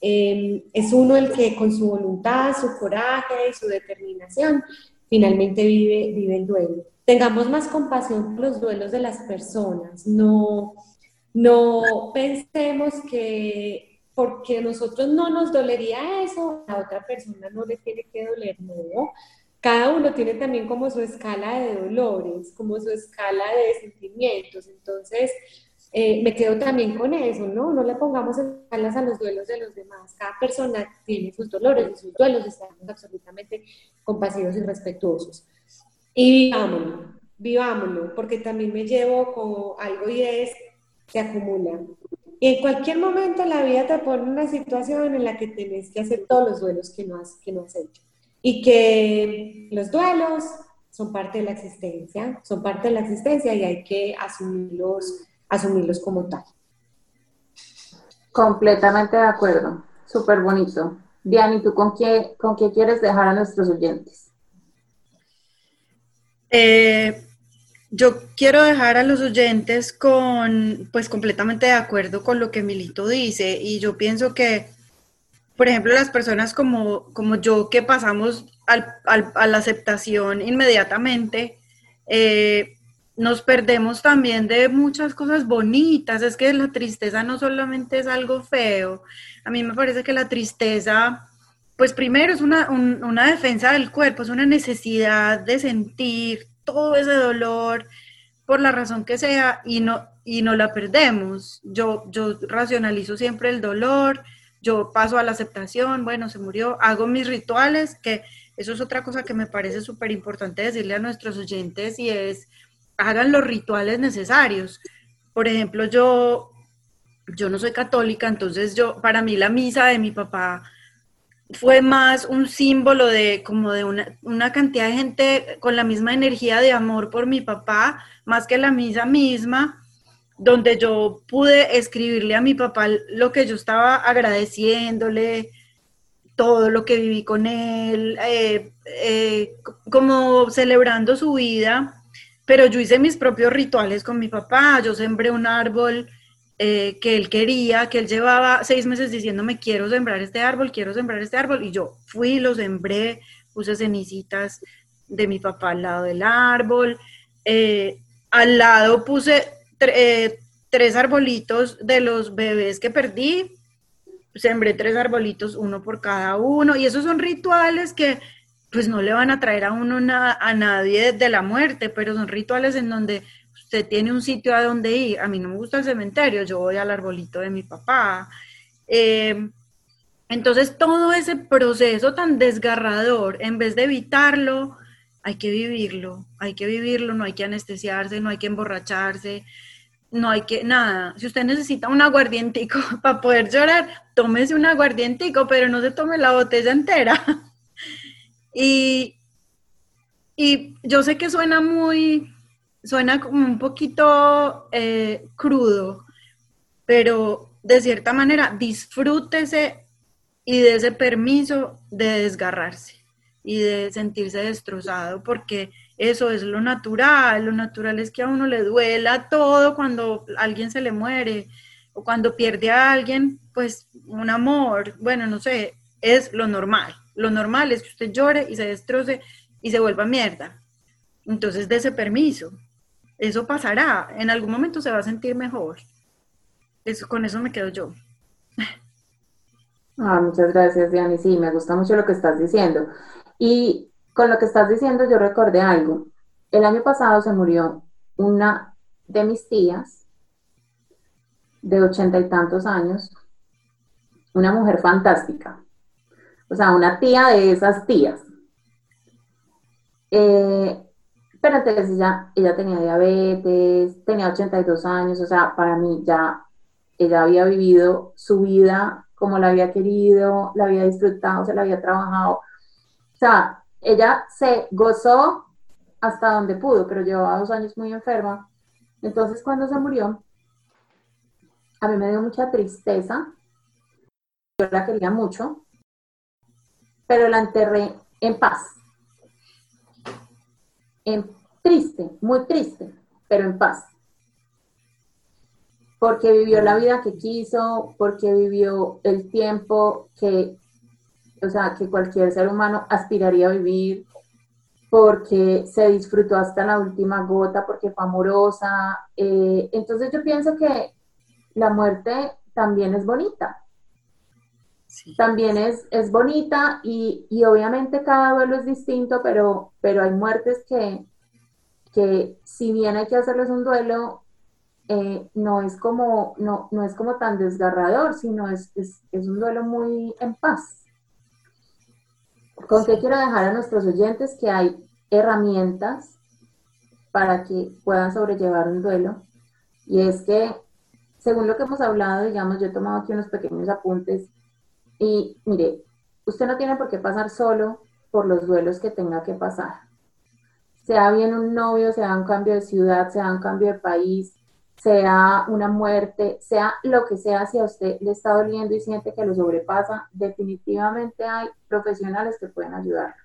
Em, es uno el que con su voluntad, su coraje y su determinación finalmente vive, vive el duelo. Tengamos más compasión por los duelos de las personas, no, no pensemos que porque a nosotros no nos dolería eso, a otra persona no le tiene que doler, no. cada uno tiene también como su escala de dolores, como su escala de sentimientos. Entonces, eh, me quedo también con eso, ¿no? No le pongamos escalas a los duelos de los demás. Cada persona tiene sus dolores y sus duelos estamos absolutamente compasivos y respetuosos. Y vivámoslo, vivámoslo, porque también me llevo como algo y es, se acumula. Y en cualquier momento la vida te pone una situación en la que tienes que hacer todos los duelos que no has, que no has hecho. Y que los duelos son parte de la existencia, son parte de la existencia y hay que asumirlos asumirlos como tal. Completamente de acuerdo, súper bonito. Diana, tú con qué, con qué quieres dejar a nuestros oyentes? Eh, yo quiero dejar a los oyentes con, pues completamente de acuerdo con lo que Milito dice y yo pienso que, por ejemplo, las personas como, como yo que pasamos a la aceptación inmediatamente, eh, nos perdemos también de muchas cosas bonitas. Es que la tristeza no solamente es algo feo. A mí me parece que la tristeza, pues primero es una, defensa del cuerpo, es una necesidad de sentir todo ese dolor por la razón que sea y no, y no la perdemos. Yo, yo racionalizo siempre el dolor, yo paso a la aceptación, bueno, se murió, hago mis rituales, que eso es otra cosa que me parece súper importante decirle a nuestros oyentes y es hagan los rituales necesarios. Por ejemplo, yo, yo no soy católica, entonces yo, para mí la misa de mi papá fue más un símbolo de como de una, una, cantidad de gente con la misma energía de amor por mi papá, más que la misa misma, donde yo pude escribirle a mi papá lo que yo estaba agradeciéndole, todo lo que viví con él, eh, eh, como celebrando su vida. Pero yo hice mis propios rituales con mi papá, yo sembré un árbol eh, que él quería, que él llevaba seis meses diciéndome, quiero sembrar este árbol, quiero sembrar este árbol, y yo fui, lo sembré, puse cenicitas de mi papá al lado del árbol, eh, al lado puse eh, tres arbolitos de los bebés que perdí, sembré tres arbolitos, uno por cada uno, y esos son rituales que pues no le van a traer a uno a nadie de la muerte, pero son rituales en donde usted tiene un sitio a donde ir. A mí no me gusta el cementerio, yo voy al arbolito de mi papá. Eh, entonces todo ese proceso tan desgarrador, en vez de evitarlo, hay que vivirlo, hay que vivirlo, no hay que anestesiarse, no hay que emborracharse, no hay que, nada. Si usted necesita un aguardientico <laughs> para poder llorar, tómese un aguardientico, pero no se tome la botella entera. <laughs> Y, y yo sé que suena muy, suena como un poquito eh, crudo, pero de cierta manera disfrútese y de ese permiso de desgarrarse y de sentirse destrozado, porque eso es lo natural, lo natural es que a uno le duela todo cuando alguien se le muere o cuando pierde a alguien, pues un amor, bueno, no sé, es lo normal. Lo normal es que usted llore y se destroce y se vuelva mierda. Entonces, de ese permiso. Eso pasará. En algún momento se va a sentir mejor. Eso, con eso me quedo yo. <laughs> Ah, muchas gracias, Diana. sí, me gusta mucho lo que estás diciendo. Y con lo que estás diciendo, yo recordé algo. El año pasado se murió una de mis tías, de ochenta y tantos años, una mujer fantástica, o sea, una tía de esas tías. Eh, pero entonces ella, ella tenía diabetes, tenía 82 años, o sea, para mí ya ella había vivido su vida como la había querido, la había disfrutado, se la había trabajado. O sea, ella se gozó hasta donde pudo, pero llevaba dos años muy enferma. Entonces, cuando se murió, a mí me dio mucha tristeza. Yo la quería mucho, pero la enterré en paz. En triste, muy triste, pero en paz. Porque vivió la vida que quiso, porque vivió el tiempo que, o sea, que cualquier ser humano aspiraría a vivir, porque se disfrutó hasta la última gota, porque fue amorosa. Eh, entonces yo pienso que la muerte también es bonita también es, es bonita y, obviamente cada duelo es distinto, pero, pero hay muertes que, que si bien hay que hacerles un duelo, eh, no, es como, no, no es como tan desgarrador, sino es, es, es un duelo muy en paz. ¿Con qué quiero dejar a nuestros oyentes? Que hay herramientas para que puedan sobrellevar un duelo. Y es que, según lo que hemos hablado, digamos, yo he tomado aquí unos pequeños apuntes y mire, usted no tiene por qué pasar solo por los duelos que tenga que pasar. Sea bien un novio, sea un cambio de ciudad, sea un cambio de país, sea una muerte, sea lo que sea, si a usted le está doliendo y siente que lo sobrepasa, definitivamente hay profesionales que pueden ayudar.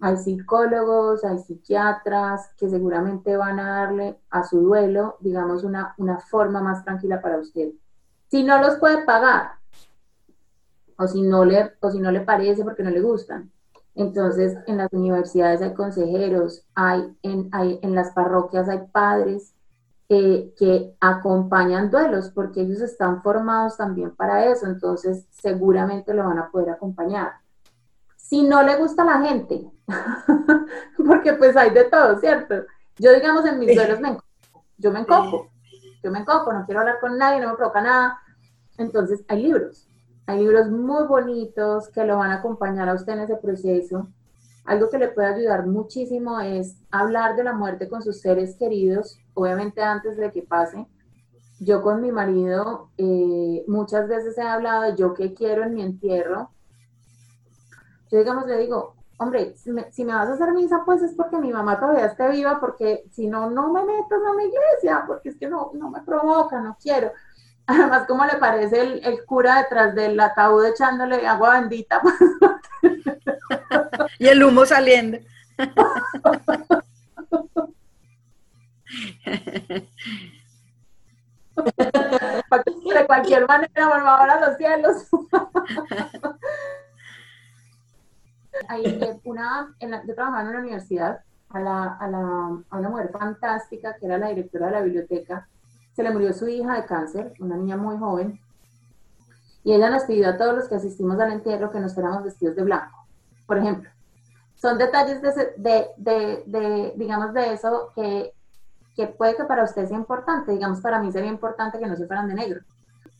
Hay psicólogos, hay psiquiatras que seguramente van a darle a su duelo, digamos, una, una forma más tranquila para usted. Si no los puede pagar, o si no le, o si no le parece porque no le gustan. Entonces, en las universidades hay consejeros, hay en, hay, en las parroquias hay padres que acompañan duelos, porque ellos están formados también para eso, entonces seguramente lo van a poder acompañar. Si no le gusta a la gente, <laughs> porque pues hay de todo, ¿cierto? Yo, digamos, en mis duelos me encopo, yo me encopo, yo me encopo, no quiero hablar con nadie, no me provoca nada. Entonces, hay libros, hay libros muy bonitos que lo van a acompañar a usted en ese proceso. Algo que le puede ayudar muchísimo es hablar de la muerte con sus seres queridos, obviamente antes de que pase. Yo con mi marido eh, muchas veces he hablado de yo qué quiero en mi entierro. Yo digamos le digo, hombre, si me, vas a hacer misa, pues es porque mi mamá todavía esté viva, porque si no, no me meto en una iglesia, porque es que no, no me provoca, no quiero. Además, ¿cómo le parece el, cura detrás del ataúd echándole agua bendita? <laughs> y el humo saliendo. De cualquier manera, por favor, a los cielos. Eh, una, yo trabajaba en una universidad a, la, a, la, a una mujer fantástica que era la directora de la biblioteca se le murió su hija de cáncer, una niña muy joven, y ella nos pidió a todos los que asistimos al entierro que nos fuéramos vestidos de blanco. Por ejemplo, son detalles de, de, digamos, de eso que, que puede que para usted sea importante, digamos, para mí sería importante que no se fueran de negro.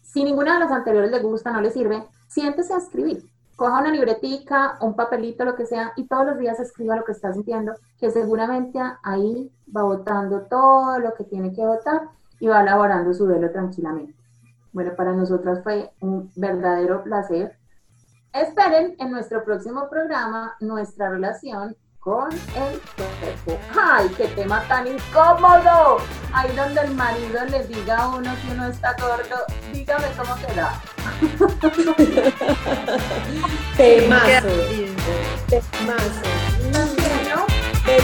Si ninguna de las anteriores le gusta, no le sirve, siéntese a escribir. Coja una libretica, un papelito, lo que sea, y todos los días escriba lo que está sintiendo, que seguramente ahí va votando todo lo que tiene que votar y va elaborando su duelo tranquilamente. Bueno, para nosotras fue un verdadero placer. Esperen en nuestro próximo programa nuestra relación con el cuerpo. ¡Ay, qué tema tan incómodo! Ahí donde el marido le diga a uno que uno está gordo, dígame cómo queda. <laughs> Temazo. Temazo. Bueno,